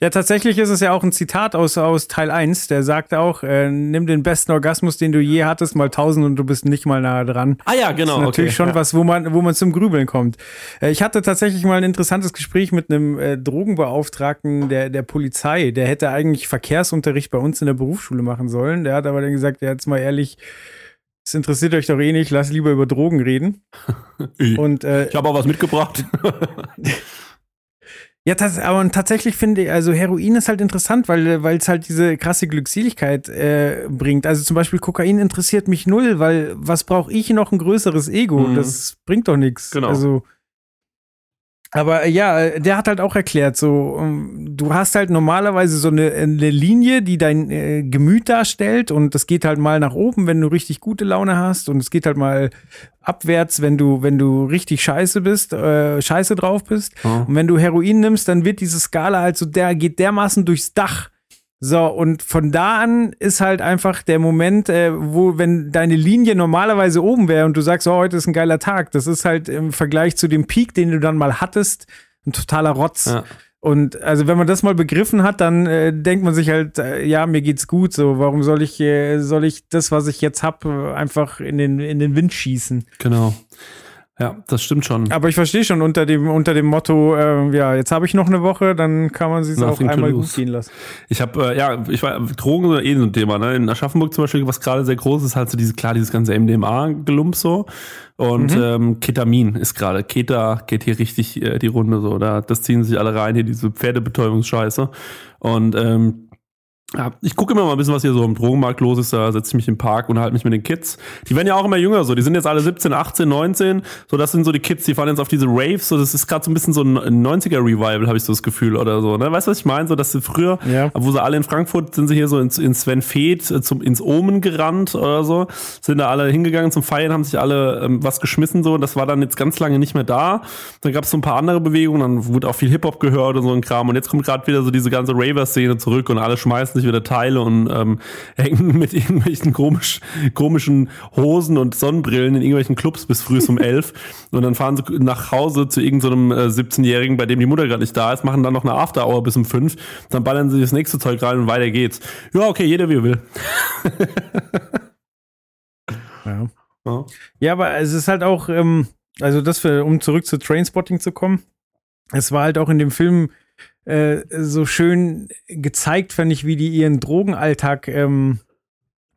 [SPEAKER 2] Ja, tatsächlich ist es ja auch ein Zitat aus, aus Teil 1, der sagt auch, äh, nimm den besten Orgasmus, den du je hattest, mal 1000 und du bist nicht mal nahe dran.
[SPEAKER 3] Ah ja, genau.
[SPEAKER 2] Das ist natürlich
[SPEAKER 3] okay,
[SPEAKER 2] schon
[SPEAKER 3] ja.
[SPEAKER 2] was, wo man, wo man zum Grübeln kommt. Äh, ich hatte tatsächlich mal ein interessantes Gespräch mit einem äh, Drogenbeauftragten der, der Polizei. Der hätte eigentlich Verkehrsunterricht bei uns in der Berufsschule machen sollen. Der hat aber dann gesagt, ja, jetzt mal ehrlich, es interessiert euch doch eh nicht, lass lieber über Drogen reden.
[SPEAKER 3] Ich,
[SPEAKER 2] Und äh,
[SPEAKER 3] ich habe auch was mitgebracht.
[SPEAKER 2] Ja, das, aber tatsächlich finde ich, also Heroin ist halt interessant, weil weil es halt diese krasse Glückseligkeit äh, bringt. Also zum Beispiel Kokain interessiert mich null, weil was brauche ich noch ein größeres Ego?
[SPEAKER 3] Mhm.
[SPEAKER 2] Das bringt doch nichts.
[SPEAKER 3] Genau.
[SPEAKER 2] Also Aber äh, ja, äh, der hat halt auch erklärt, so, ähm, du hast halt normalerweise so eine, eine Linie, die dein äh, Gemüt darstellt und das geht halt mal nach oben, wenn du richtig gute Laune hast und es geht halt mal abwärts, wenn du, wenn du richtig scheiße bist, äh, scheiße drauf bist.
[SPEAKER 3] Ja.
[SPEAKER 2] Und wenn du Heroin nimmst, dann wird diese Skala halt so, der geht dermaßen durchs Dach. So, und von da an ist halt einfach der Moment, äh, wo, wenn deine Linie normalerweise oben wäre und du sagst, oh, heute ist ein geiler Tag, das ist halt im Vergleich zu dem Peak, den du dann mal hattest, ein totaler Rotz.
[SPEAKER 3] Ja.
[SPEAKER 2] Und also wenn man das mal begriffen hat, dann äh, denkt man sich halt, äh, ja, mir geht's gut, so, warum soll ich, äh, soll ich das, was ich jetzt hab, äh, einfach in den, in den Wind schießen?
[SPEAKER 3] Genau. Ja, das stimmt schon.
[SPEAKER 2] Aber ich verstehe schon unter dem, unter dem Motto, äh, ja, jetzt habe ich noch eine Woche, dann kann man sich auch einmal gut gehen lassen.
[SPEAKER 3] Ich habe, äh, ja, ich war, Drogen sind eh so ein Thema, ne? In Aschaffenburg zum Beispiel, was gerade sehr groß ist, halt so diese, klar, dieses ganze MDMA-Gelump so. Und ähm, Ketamin ist gerade. Keta geht hier richtig äh, die Runde so. Da, das ziehen sich alle rein, hier diese Pferdebetäubungsscheiße. Und ähm, ich gucke immer mal ein bisschen, was hier so im Drogenmarkt los ist. Da setze ich mich im Park und halte mich mit den Kids. Die werden ja auch immer jünger, so. Die sind jetzt alle 17, 18, 19. So, das sind so die Kids, die fahren jetzt auf diese Raves. So, das ist gerade so ein bisschen so ein 90er-Revival, habe ich so das Gefühl oder so. Ne? Weißt du, was ich meine? So, dass sie früher,
[SPEAKER 2] Ja.
[SPEAKER 3] wo sie alle in Frankfurt sind sie hier so ins, ins Sven Feth, äh, zum, ins Omen gerannt oder so. Sind da alle hingegangen zum Feiern, haben sich alle ähm, was geschmissen so. Das war dann jetzt ganz lange nicht mehr da. Dann gab es so ein paar andere Bewegungen, dann wurde auch viel Hip-Hop gehört und so ein Kram. Und jetzt kommt gerade wieder so diese ganze Raver-Szene zurück und alle schmeißen sich wieder Teile und ähm, hängen mit irgendwelchen komisch, komischen Hosen und Sonnenbrillen in irgendwelchen Clubs bis früh um elf. Und dann fahren sie nach Hause zu irgendeinem äh, 17-Jährigen, bei dem die Mutter gerade nicht da ist, machen dann noch eine After-Hour bis um fünf. Dann ballern sie das nächste Zeug rein und weiter geht's. Ja, okay, jeder wie er will.
[SPEAKER 2] Ja.
[SPEAKER 3] Ja.
[SPEAKER 2] Ja, aber es ist halt auch, ähm, also das für, um zurück zu Trainspotting zu kommen, es war halt auch in dem Film äh, so schön gezeigt, fand ich, wie die ihren Drogenalltag ähm,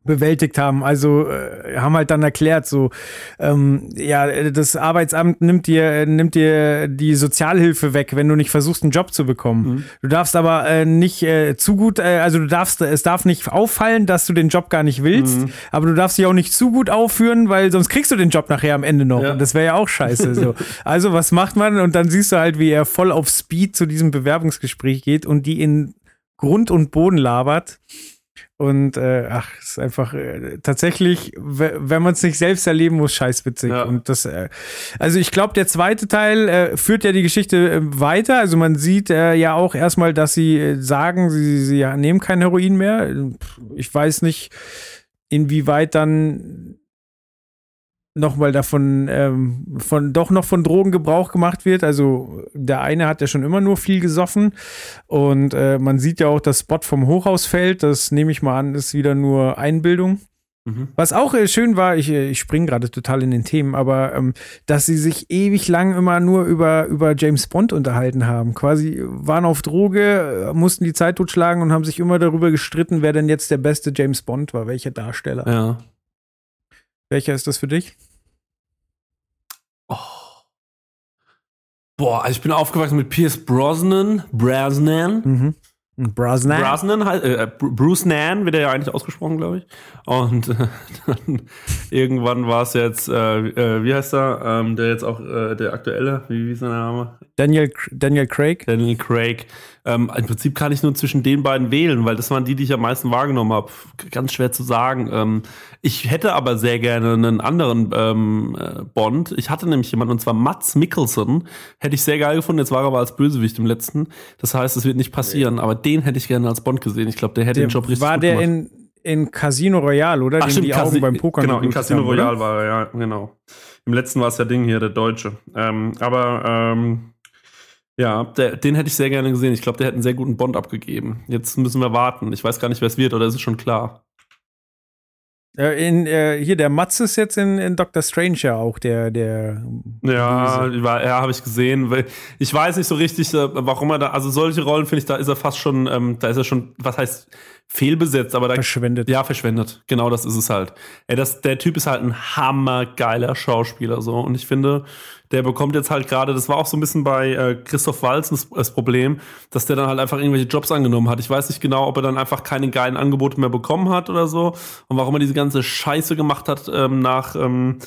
[SPEAKER 2] bewältigt haben. Also äh, haben halt dann erklärt, so ähm, ja, das Arbeitsamt nimmt dir nimmt dir die Sozialhilfe weg, wenn du nicht versuchst, einen Job zu bekommen. Du darfst aber äh, nicht äh, zu gut, äh, also du darfst, es darf nicht auffallen, dass du den Job gar nicht willst, aber du darfst dich auch nicht zu gut aufführen, weil sonst kriegst du den Job nachher am Ende noch.
[SPEAKER 3] Ja.
[SPEAKER 2] Und das wäre ja auch scheiße. So. Also was macht man? Und dann siehst du halt, wie er voll auf Speed zu diesem Bewerbungsgespräch geht und die in Grund und Boden labert. Und äh, ach, ist einfach äh, tatsächlich, we- wenn man es nicht selbst erleben muss, scheißwitzig.
[SPEAKER 3] Ja.
[SPEAKER 2] Und das, äh, also ich glaube, der zweite Teil äh, führt ja die Geschichte äh, weiter. Also man sieht äh, ja auch erstmal, dass sie äh, sagen, sie, sie nehmen kein Heroin mehr. Ich weiß nicht, inwieweit dann nochmal davon, ähm, von, doch noch von Drogen Gebrauch gemacht wird. Also der eine hat ja schon immer nur viel gesoffen und äh, man sieht ja auch, das Spot vom Hochhaus fällt. Das nehme ich mal an, ist wieder nur Einbildung.
[SPEAKER 3] Mhm.
[SPEAKER 2] Was auch äh, schön war, ich, äh, ich springe gerade total in den Themen, aber ähm, dass sie sich ewig lang immer nur über, über James Bond unterhalten haben. Quasi waren auf Droge, mussten die Zeit totschlagen und haben sich immer darüber gestritten, wer denn jetzt der beste James Bond war, welcher Darsteller.
[SPEAKER 3] Ja.
[SPEAKER 2] Welcher ist das für dich?
[SPEAKER 3] Oh. Boah, also ich bin aufgewachsen mit Pierce Brosnan, Brosnan.
[SPEAKER 2] Mhm. Brosnan.
[SPEAKER 3] Brosnan, äh, Bru- Bruce Nan wird er ja eigentlich ausgesprochen, glaube ich. Und äh, dann irgendwann war es jetzt, äh, äh, wie heißt er, ähm, der jetzt auch äh, der aktuelle, wie, wie ist sein Name?
[SPEAKER 2] Daniel, Daniel Craig.
[SPEAKER 3] Daniel Craig. Ähm, Im Prinzip kann ich nur zwischen den beiden wählen, weil das waren die, die ich am meisten wahrgenommen habe. Ganz schwer zu sagen. Ähm, ich hätte aber sehr gerne einen anderen ähm, äh, Bond. Ich hatte nämlich jemanden, und zwar Mats Mikkelsen. Hätte ich sehr geil gefunden. Jetzt war er aber als Bösewicht im letzten. Das heißt, es wird nicht passieren. Aber den hätte ich gerne als Bond gesehen. Ich glaube, der hätte
[SPEAKER 2] Der,
[SPEAKER 3] den Job richtig
[SPEAKER 2] war der
[SPEAKER 3] gemacht.
[SPEAKER 2] in, in Casino Royale, oder?
[SPEAKER 3] Ach, stimmt,
[SPEAKER 2] die
[SPEAKER 3] Casi-
[SPEAKER 2] Augen beim Pokern
[SPEAKER 3] Genau, in Casino
[SPEAKER 2] haben, oder?
[SPEAKER 3] Royale war er, ja, genau. Im letzten war es ja Ding hier, der Deutsche. Ähm, aber ähm, ja, der, den hätte ich sehr gerne gesehen. Ich glaube, der hätte einen sehr guten Bond abgegeben. Jetzt müssen wir warten. Ich weiß gar nicht, wer es wird, oder ist es schon klar?
[SPEAKER 2] Äh, in, äh, hier, der Mats ist jetzt in, in Doctor Strange ja auch, der, der.
[SPEAKER 3] Ja, war- ja, habe ich gesehen. Ich weiß nicht so richtig, äh, warum er da, also solche Rollen finde ich, da ist er fast schon, ähm, da ist er schon, was heißt fehlbesetzt, aber da
[SPEAKER 2] Verschwendet.
[SPEAKER 3] Ja, verschwendet. Genau, das ist es halt. Ey, das, der Typ ist halt ein hammergeiler Schauspieler so und ich finde, der bekommt jetzt halt gerade, das war auch so ein bisschen bei äh, Christoph Walz das, das Problem, dass der dann halt einfach irgendwelche Jobs angenommen hat. Ich weiß nicht genau, ob er dann einfach keine geilen Angebote mehr bekommen hat oder so und warum er diese ganze Scheiße gemacht hat ähm, nach ähm,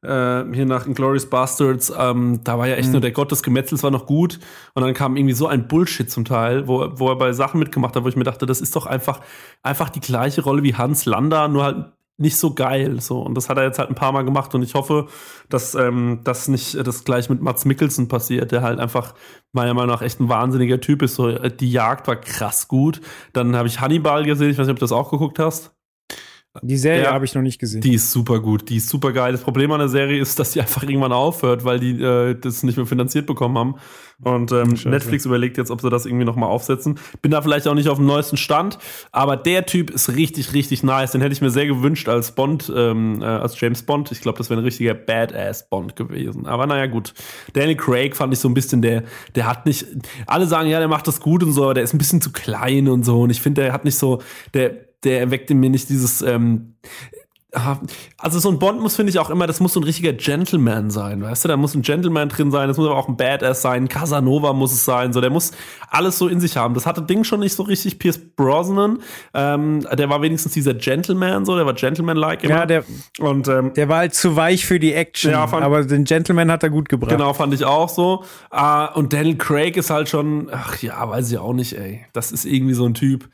[SPEAKER 3] äh, hier nach Inglourious Bastards, ähm, da war ja echt
[SPEAKER 2] Mhm.
[SPEAKER 3] nur der Gott des Gemetzels war noch gut und dann kam irgendwie so ein Bullshit zum Teil, wo, wo er bei Sachen mitgemacht hat, wo ich mir dachte, das ist doch einfach, einfach die gleiche Rolle wie Hans Lander, nur halt nicht so geil. So. Und das hat er jetzt halt ein paar Mal gemacht und ich hoffe, dass ähm, das nicht äh, das gleich mit Mats Mikkelsen passiert, der halt einfach meiner Meinung nach echt ein wahnsinniger Typ ist. So, äh, die Jagd war krass gut. Dann habe ich Hannibal gesehen, ich weiß nicht, ob du das auch geguckt hast.
[SPEAKER 2] Die Serie
[SPEAKER 3] Ja.
[SPEAKER 2] habe ich noch nicht gesehen.
[SPEAKER 3] Die ist super gut, die ist super geil. Das Problem an der Serie ist, dass die einfach irgendwann aufhört, weil die äh, das nicht mehr finanziert bekommen haben. Und ähm. Netflix überlegt jetzt, ob sie das irgendwie nochmal aufsetzen. Bin da vielleicht auch nicht auf dem neuesten Stand, aber der Typ ist richtig, richtig nice. Den hätte ich mir sehr gewünscht als Bond, ähm, äh, als James Bond. Ich glaube, das wäre ein richtiger Badass Bond gewesen. Aber naja, gut. Daniel Craig fand ich so ein bisschen, der, der hat nicht, alle sagen, ja, der macht das gut und so, aber der ist ein bisschen zu klein und so. Und ich finde, der hat nicht so, der, der erweckt in mir nicht dieses, ähm, Also so ein Bond muss, finde ich, auch immer, das muss so ein richtiger Gentleman sein, weißt du? Da muss ein Gentleman drin sein, das muss aber auch ein Badass sein, Casanova muss es sein, so, der muss alles so in sich haben. Das hatte Ding schon nicht so richtig, Pierce Brosnan, ähm, der war wenigstens dieser Gentleman, so, der war Gentleman-like immer.
[SPEAKER 2] ja, der,
[SPEAKER 3] Und ähm,
[SPEAKER 2] der war halt zu weich für die Action,
[SPEAKER 3] Ja, fand-
[SPEAKER 2] aber den Gentleman hat er gut gebracht.
[SPEAKER 3] Genau, fand ich auch so. Äh, und Daniel Craig ist halt schon, ach ja, weiß ich auch nicht, ey. Das ist irgendwie so ein Typ.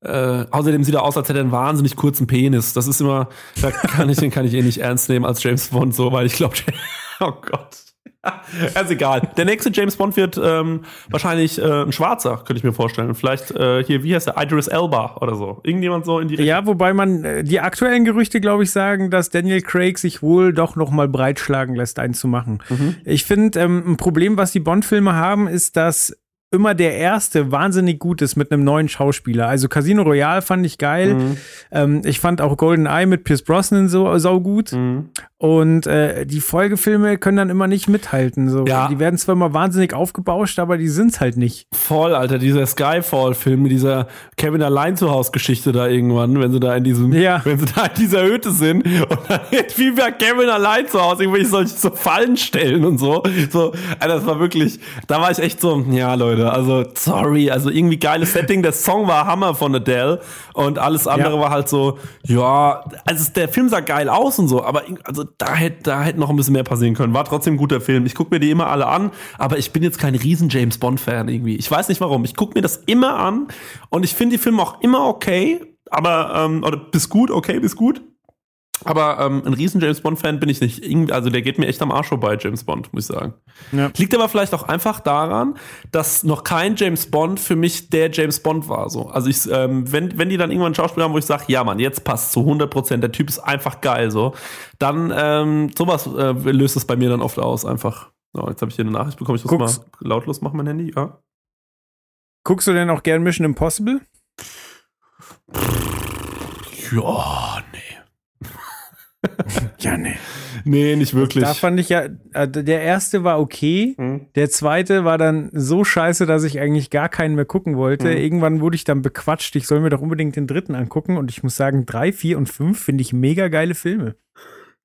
[SPEAKER 3] Äh, außerdem sieht er aus, als hätte er einen wahnsinnig kurzen Penis. Das ist immer, da kann ich, den kann ich eh nicht ernst nehmen als James Bond, so, weil ich glaube, oh Gott. Also egal. Der nächste James Bond wird ähm, wahrscheinlich äh, ein Schwarzer, könnte ich mir vorstellen. Vielleicht äh, hier, wie heißt der? Idris Elba oder so. Irgendjemand so in die Richtung.
[SPEAKER 2] Ja, wobei man äh, die aktuellen Gerüchte, glaube ich, sagen, dass Daniel Craig sich wohl doch noch mal breitschlagen lässt, einen zu machen.
[SPEAKER 3] Mhm.
[SPEAKER 2] Ich finde, ähm, ein Problem, was die Bond-Filme haben, ist, dass immer der erste wahnsinnig gut ist mit einem neuen Schauspieler. Also Casino Royale fand ich geil.
[SPEAKER 3] Mhm.
[SPEAKER 2] Ähm, ich fand auch Golden Eye mit Pierce Brosnan so sau gut.
[SPEAKER 3] Mhm.
[SPEAKER 2] Und äh, die Folgefilme können dann immer nicht mithalten. So.
[SPEAKER 3] Ja.
[SPEAKER 2] Die werden zwar immer wahnsinnig aufgebauscht, aber die sind's halt nicht.
[SPEAKER 3] Voll, Alter, dieser Skyfall-Film mit dieser Kevin allein zu Haus-Geschichte da irgendwann, wenn sie da in diesem,
[SPEAKER 2] Ja.
[SPEAKER 3] wenn sie da in dieser Hütte sind und dann wird wie bei Kevin allein zu Hause irgendwelche solche so Fallen stellen und so. So, Alter, das war wirklich, da war ich echt so, ja, Leute, also sorry, also irgendwie geiles Setting, der Song war Hammer von Adele und alles andere
[SPEAKER 2] Ja.
[SPEAKER 3] war halt so, ja, also der Film sah geil aus und so, aber also da hätte da hätte noch ein bisschen mehr passieren können. War trotzdem ein guter Film. Ich gucke mir die immer alle an, aber ich bin jetzt kein riesen James Bond Fan irgendwie. Ich weiß nicht warum. Ich gucke mir das immer an und ich finde die Filme auch immer okay, aber ähm, oder bis gut, okay, bis gut. Aber ähm, ein riesen James Bond Fan bin ich nicht. Also der geht mir echt am Arsch vorbei, James Bond, muss ich sagen.
[SPEAKER 2] Ja.
[SPEAKER 3] Liegt aber vielleicht auch einfach daran, dass noch kein James Bond für mich der James Bond war. So. Also ich, ähm, wenn, wenn die dann irgendwann einen Schauspieler haben, wo ich sage, ja Mann, jetzt passt zu 100 Prozent, der Typ ist einfach geil, so, dann ähm, sowas äh, löst es bei mir dann oft aus, einfach. So, jetzt habe ich hier eine Nachricht bekommen, ich muss
[SPEAKER 2] Guck's.
[SPEAKER 3] mal lautlos machen, mein Handy, ja.
[SPEAKER 2] Guckst du denn auch gern Mission Impossible?
[SPEAKER 3] Ja, nee.
[SPEAKER 2] Ja, nee.
[SPEAKER 3] Nee, nicht wirklich.
[SPEAKER 2] Da fand ich ja, äh, der erste war okay.
[SPEAKER 3] Hm.
[SPEAKER 2] Der zweite war dann so scheiße, dass ich eigentlich gar keinen mehr gucken wollte.
[SPEAKER 3] Mhm.
[SPEAKER 2] Irgendwann wurde ich dann bequatscht, ich soll mir doch unbedingt den dritten angucken. Und ich muss sagen, drei, vier und fünf finde ich mega geile Filme.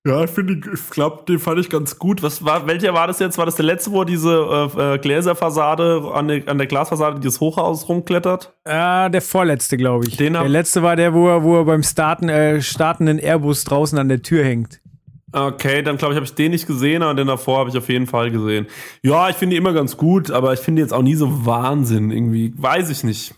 [SPEAKER 3] Ja, ich finde, ich glaube, den fand ich ganz gut. Was war, welcher war das jetzt? War das der letzte, wo diese äh, äh, Gläserfassade an der, an der Glasfassade dieses Hochhaus rumklettert?
[SPEAKER 2] Ah, der vorletzte, glaube ich.
[SPEAKER 3] Den
[SPEAKER 2] der letzte war der, wo er, wo er beim Starten, äh, startenden Airbus draußen an der Tür hängt.
[SPEAKER 3] Okay, dann glaube ich, habe ich den nicht gesehen, aber den davor habe ich auf jeden Fall gesehen. Ja, ich finde die immer ganz gut, aber ich finde jetzt auch nie so Wahnsinn irgendwie. Weiß ich nicht.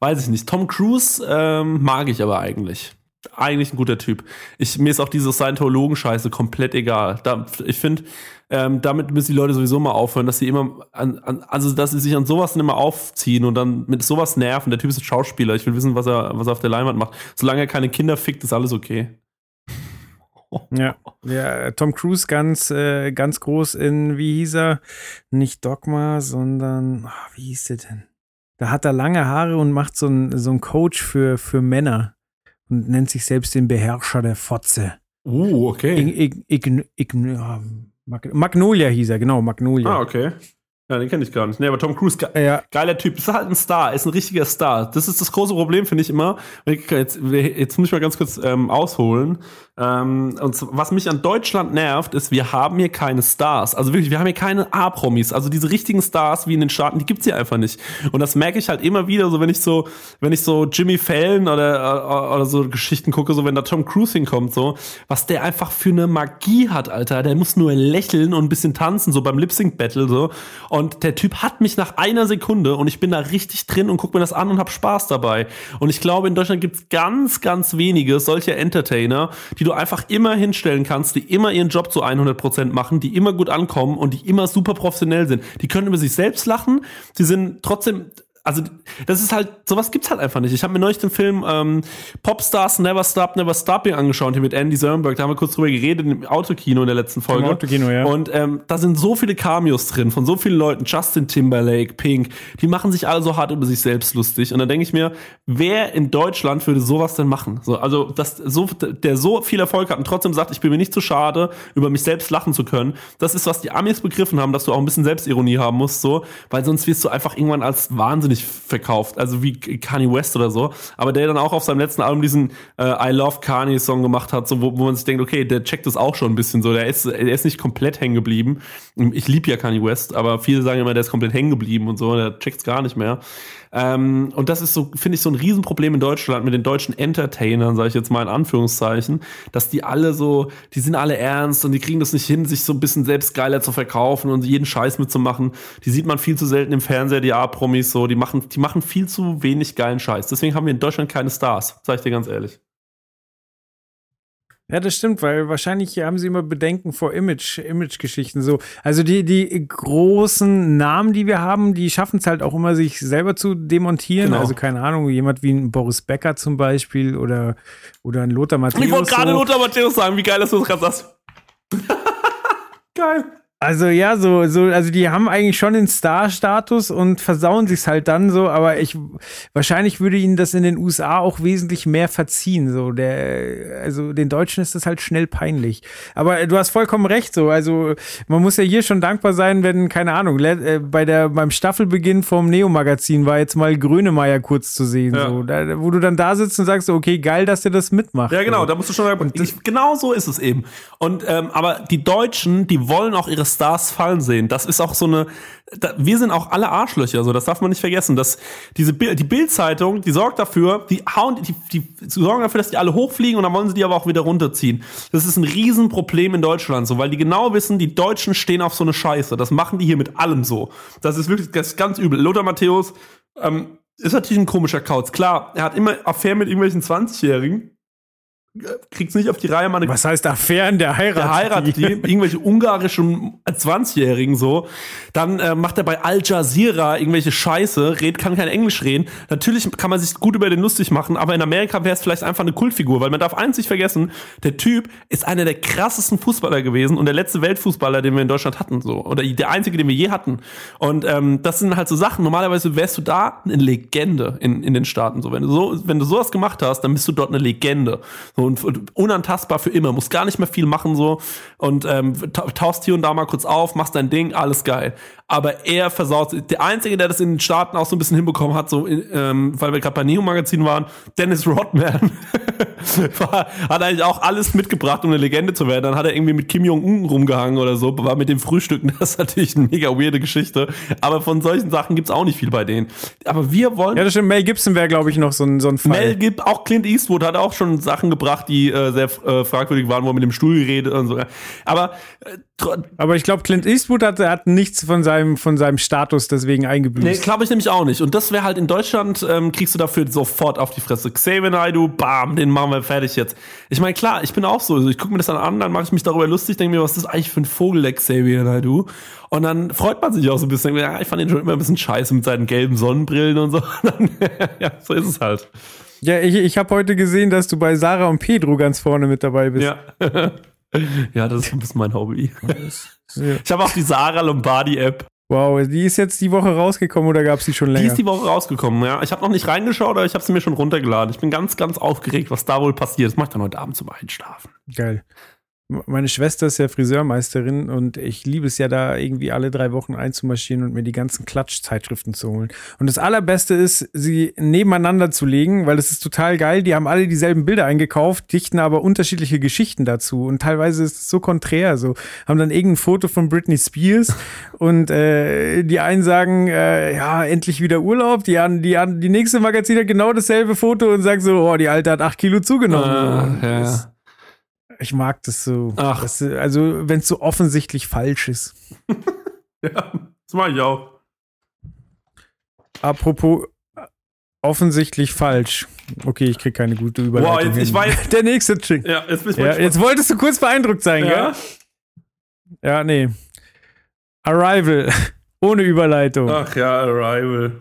[SPEAKER 3] Weiß ich nicht. Tom Cruise ähm, mag ich aber eigentlich. Eigentlich ein guter Typ. Ich, mir ist auch diese Scientologen-Scheiße komplett egal. Da, ich finde, ähm, damit müssen die Leute sowieso mal aufhören, dass sie immer an, an, also dass sie sich an sowas immer aufziehen und dann mit sowas nerven. Der Typ ist ein Schauspieler. Ich will wissen, was er, was er auf der Leinwand macht. Solange er keine Kinder fickt, ist alles okay.
[SPEAKER 2] Ja, ja Tom Cruise ganz, äh, ganz groß in, wie hieß er? Nicht Dogma, sondern, ah, wie hieß der denn? Da hat er lange Haare und macht so einen so Coach für, für Männer und nennt sich selbst den Beherrscher der Fotze.
[SPEAKER 3] Uh, okay.
[SPEAKER 2] Ig, ig, ig, Mag- Magnolia hieß er, genau, Magnolia.
[SPEAKER 3] Ah, okay. Ja, den kenne ich gar nicht. Nee, aber Tom Cruise, ge
[SPEAKER 2] Ja,
[SPEAKER 3] geiler Typ. Ist halt ein Star, ist ein richtiger Star. Das ist das große Problem, finde ich immer. Jetzt, jetzt muss ich mal ganz kurz ähm, ausholen. Ähm, und was mich an Deutschland nervt, ist, wir haben hier keine Stars. Also wirklich, wir haben hier keine A-Promis. Also diese richtigen Stars wie in den Staaten, die gibt's hier einfach nicht. Und das merke ich halt immer wieder, so wenn ich so, wenn ich so Jimmy Fallon oder, oder so Geschichten gucke, so wenn da Tom Cruise hinkommt, so, was der einfach für eine Magie hat, Alter. Der muss nur lächeln und ein bisschen tanzen, so beim Lip-Sync-Battle, so. Und der Typ hat mich nach einer Sekunde und ich bin da richtig drin und guck mir das an und hab Spaß dabei. Und ich glaube, in Deutschland gibt's ganz, ganz wenige solche Entertainer, die die du einfach immer hinstellen kannst, die immer ihren Job zu 100% machen, die immer gut ankommen und die immer super professionell sind. Die können über sich selbst lachen, sie sind trotzdem also das ist halt, sowas gibt's halt einfach nicht. Ich habe mir neulich den Film ähm, Popstars Never Stop, Never Stopping angeschaut, hier mit Andy Zernberg. Da haben wir kurz drüber geredet im Autokino in der letzten Folge. Im Autokino, ja. Und ähm, da sind so viele Cameos drin von so vielen Leuten, Justin Timberlake, Pink, die machen sich alle so hart über sich selbst lustig. Und dann denke ich mir, wer in Deutschland würde sowas denn machen? So, also, dass so, der so viel Erfolg hat und trotzdem sagt, ich bin mir nicht zu schade, über mich selbst lachen zu können. Das ist, was die Amis begriffen haben, dass du auch ein bisschen Selbstironie haben musst, so, weil sonst wirst du einfach irgendwann als wahnsinnig wahnsinnig verkauft, also wie Kanye West oder so, aber der dann auch auf seinem letzten Album diesen äh, I Love Kanye Song gemacht hat, so wo, wo man sich denkt, okay, der checkt das auch schon ein bisschen so, der ist, er ist nicht komplett hängen geblieben. Ich liebe ja Kanye West, aber viele sagen immer, der ist komplett hängen geblieben und so, der checkt's gar nicht mehr. Ähm, und das ist so, finde ich, so ein Riesenproblem in Deutschland mit den deutschen Entertainern, sage ich jetzt mal in Anführungszeichen, dass die alle so, die sind alle ernst und die kriegen das nicht hin, sich so ein bisschen selbst geiler zu verkaufen und jeden Scheiß mitzumachen. Die sieht man viel zu selten im Fernseher, die A-Promis so, die machen, die machen viel zu wenig geilen Scheiß. Deswegen haben wir in Deutschland keine Stars, sag ich dir ganz ehrlich.
[SPEAKER 2] Ja, das stimmt, weil wahrscheinlich haben sie immer Bedenken vor Image, Image-Geschichten. So, also die, die großen Namen, die wir haben, die schaffen es halt auch immer, sich selber zu demontieren. Genau. Also keine Ahnung, jemand wie ein Boris Becker zum Beispiel oder, oder ein Lothar Matthäus.
[SPEAKER 3] Ich wollte gerade so. Lothar Matthäus sagen, wie geil, dass du das gerade sagst.
[SPEAKER 2] geil. Also ja, so, so, also die haben eigentlich schon den Star-Status und versauen sich's halt dann so, aber ich wahrscheinlich würde ihnen das in den USA auch wesentlich mehr verziehen. So, der, also den Deutschen ist das halt schnell peinlich. Aber du hast vollkommen recht, so. Also man muss ja hier schon dankbar sein, wenn, keine Ahnung, äh, bei der, beim Staffelbeginn vom Neo-Magazin war jetzt mal Grönemeyer kurz zu sehen, ja. so, da, wo du dann da sitzt und sagst, okay, geil, dass der das mitmacht.
[SPEAKER 3] Ja, genau, so. da musst du schon sagen, genau so ist es eben. Und ähm, aber die Deutschen, die wollen auch ihre Stars fallen sehen. Das ist auch so eine, da, wir sind auch alle Arschlöcher, so das darf man nicht vergessen. Dass diese die Bildzeitung, die sorgt dafür, die hauen, die, die sorgen dafür, dass die alle hochfliegen und dann wollen sie die aber auch wieder runterziehen. Das ist ein Riesenproblem in Deutschland, so weil die genau wissen, die Deutschen stehen auf so eine Scheiße. Das machen die hier mit allem so. Das ist wirklich das ist ganz übel. Lothar Matthäus ähm, ist natürlich ein komischer Kauz. Klar, er hat immer Affären mit irgendwelchen 20-Jährigen kriegt's nicht auf die Reihe,
[SPEAKER 2] meine. Was heißt Affären? Der heiratet. Der
[SPEAKER 3] heiratet die, irgendwelche ungarischen 20-Jährigen so. Dann äh, macht er bei Al Jazeera irgendwelche Scheiße, redet, kann kein Englisch reden. Natürlich kann man sich gut über den lustig machen, aber in Amerika wäre es vielleicht einfach eine Kultfigur, weil man darf eins nicht vergessen, der Typ ist einer der krassesten Fußballer gewesen und der letzte Weltfußballer, den wir in Deutschland hatten, so. Oder der einzige, den wir je hatten. Und ähm, das sind halt so Sachen. Normalerweise wärst du da eine Legende in, in den Staaten. So, wenn du so, wenn du sowas gemacht hast, dann bist du dort eine Legende. So, und, und unantastbar für immer, musst gar nicht mehr viel machen so und ähm, tauchst hier und da mal kurz auf, machst dein Ding, alles geil. Aber er versaut, der Einzige, der das in den Staaten auch so ein bisschen hinbekommen hat, so ähm, weil wir gerade bei Neo Magazin waren, Dennis Rodman war, hat eigentlich auch alles mitgebracht, um eine Legende zu werden. Dann hat er irgendwie mit Kim Jong-un rumgehangen oder so, war mit dem Frühstücken, das ist natürlich eine mega weirde Geschichte. Aber von solchen Sachen gibt's auch nicht viel bei denen. Aber wir wollen.
[SPEAKER 2] Ja, das stimmt. Mel Gibson wäre, glaube ich, noch so ein, so ein
[SPEAKER 3] Fall. Mel Gibson, auch Clint Eastwood hat auch schon Sachen gebracht, gebracht, die äh, sehr äh, fragwürdig waren, wo er mit dem Stuhl geredet und so. Aber
[SPEAKER 2] äh, aber ich glaube, Clint Eastwood hat, hat nichts von seinem, von seinem Status deswegen eingebüßt. Nee,
[SPEAKER 3] glaube ich nämlich auch nicht. Und das wäre halt in Deutschland, ähm, kriegst du dafür sofort auf die Fresse. Xavier Naidoo, bam, den machen wir fertig jetzt. Ich meine, klar, ich bin auch so. Ich gucke mir das dann an, dann mache ich mich darüber lustig, denke mir, was ist das eigentlich für ein Vogel, der Xavier Naidoo? Und dann freut man sich auch so ein bisschen. Ja, ich fand ihn schon immer ein bisschen scheiße mit seinen gelben Sonnenbrillen und so. ja, so ist es halt.
[SPEAKER 2] Ja, ich, ich habe heute gesehen, dass du bei Sarah und Pedro ganz vorne mit dabei bist.
[SPEAKER 3] Ja, ja das ist mein Hobby. Ich habe auch die Sarah Lombardi-App.
[SPEAKER 2] Wow, die ist jetzt die Woche rausgekommen oder gab es die schon länger? Die
[SPEAKER 3] ist die Woche rausgekommen, ja. Ich habe noch nicht reingeschaut, aber ich habe sie mir schon runtergeladen. Ich bin ganz, ganz aufgeregt, was da wohl passiert. Das mache ich dann heute Abend zum Einschlafen.
[SPEAKER 2] Geil. Meine Schwester ist ja Friseurmeisterin und ich liebe es ja da irgendwie alle drei Wochen einzumarschieren und mir die ganzen Klatschzeitschriften zu holen. Und das Allerbeste ist, sie nebeneinander zu legen, weil das ist total geil. Die haben alle dieselben Bilder eingekauft, dichten aber unterschiedliche Geschichten dazu. Und teilweise ist es so konträr. So haben dann irgendein Foto von Britney Spears und äh, die einen sagen, äh, ja, endlich wieder Urlaub. Die, an, die, an, die nächste Magazin hat genau dasselbe Foto und sagt so, oh, die Alte hat acht Kilo zugenommen.
[SPEAKER 3] Ah, ja.
[SPEAKER 2] Das- ich mag das so.
[SPEAKER 3] Ach.
[SPEAKER 2] Das, also, wenn es so offensichtlich falsch ist.
[SPEAKER 3] Ja, das mache ich auch.
[SPEAKER 2] Apropos äh, offensichtlich falsch. Okay, ich krieg keine gute Überleitung.
[SPEAKER 3] Wow, jetzt- ich
[SPEAKER 2] hin.
[SPEAKER 3] weiß-
[SPEAKER 2] Der nächste Trick.
[SPEAKER 3] Ja, jetzt ich
[SPEAKER 2] Ja, jetzt wolltest du kurz beeindruckt sein,
[SPEAKER 3] ja?
[SPEAKER 2] gell? Ja, nee. Arrival. Ohne Überleitung.
[SPEAKER 3] Ach ja, Arrival.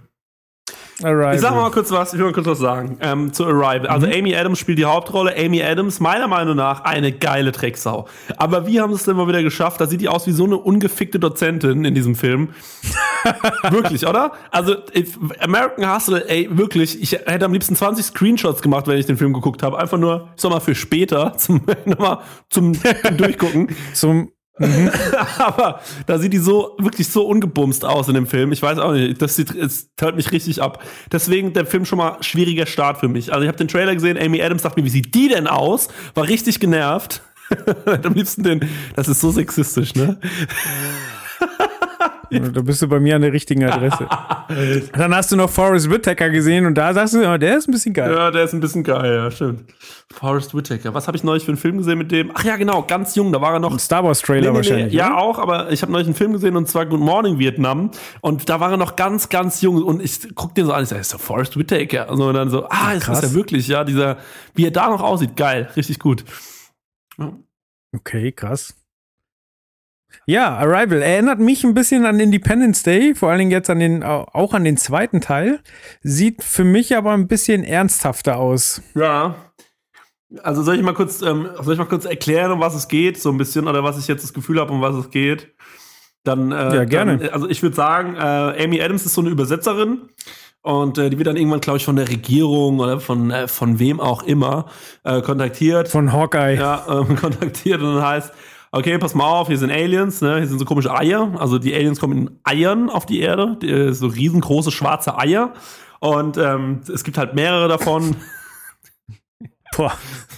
[SPEAKER 2] Arrival.
[SPEAKER 3] Ich sag mal kurz was, ich will mal kurz was sagen ähm, zu Arrival. Also
[SPEAKER 2] Mhm.
[SPEAKER 3] Amy Adams spielt die Hauptrolle. Amy Adams, meiner Meinung nach, eine geile Drecksau. Aber wie haben sie es denn mal wieder geschafft? Da sieht die aus wie so eine ungefickte Dozentin in diesem Film. wirklich, oder? Also if- American Hustle, ey, wirklich, ich hätte am liebsten 20 Screenshots gemacht, wenn ich den Film geguckt habe. Einfach nur, ich sag mal, für später, zum, nochmal zum Durchgucken.
[SPEAKER 2] Zum.
[SPEAKER 3] Aber da sieht die so wirklich so ungebumst aus in dem Film. Ich weiß auch nicht, das sieht, es hört mich richtig ab. Deswegen der Film schon mal schwieriger Start für mich. Also ich habe den Trailer gesehen, Amy Adams dachte mir, wie sieht die denn aus? War richtig genervt. Am liebsten den, das ist so sexistisch, ne?
[SPEAKER 2] Da bist du bei mir an der richtigen Adresse. Dann hast du noch Forrest Whitaker gesehen und da sagst du, oh, der ist ein bisschen geil.
[SPEAKER 3] Ja, der ist ein bisschen geil, ja, stimmt. Forrest Whitaker. Was habe ich neulich für einen Film gesehen mit dem? Ach ja, genau, ganz jung, da war er noch
[SPEAKER 2] Ein Star Wars Trailer wahrscheinlich.
[SPEAKER 3] ja,
[SPEAKER 2] oder?
[SPEAKER 3] auch, aber ich habe neulich einen Film gesehen und zwar Good Morning Vietnam und da war er noch ganz, ganz jung und ich guck den so an, ich sage, ist doch Forrest Whitaker. Und dann so, ah, ist das
[SPEAKER 2] Krass.
[SPEAKER 3] ja wirklich, ja, dieser, wie er da noch aussieht, geil, richtig gut.
[SPEAKER 2] Okay, krass. Ja, Arrival erinnert mich ein bisschen an Independence Day, vor allen Dingen jetzt an den, auch an den zweiten Teil. Sieht für mich aber ein bisschen ernsthafter aus.
[SPEAKER 3] Ja. Also soll ich mal kurz, ähm, soll ich mal kurz erklären, um was es geht, so ein bisschen, oder was ich jetzt das Gefühl habe, um was es geht? Dann, äh,
[SPEAKER 2] Ja, gerne.
[SPEAKER 3] Dann, also ich würde sagen, äh, Amy Adams ist so eine Übersetzerin und äh, die wird dann irgendwann, glaube ich, von der Regierung oder von, äh, von wem auch immer äh, kontaktiert.
[SPEAKER 2] Von Hawkeye.
[SPEAKER 3] ja, ähm, kontaktiert und dann heißt, okay, pass mal auf, hier sind Aliens, ne? hier sind so komische Eier. Also die Aliens kommen in Eiern auf die Erde, die, äh, so riesengroße schwarze Eier. Und ähm, es gibt halt mehrere davon.
[SPEAKER 2] Boah.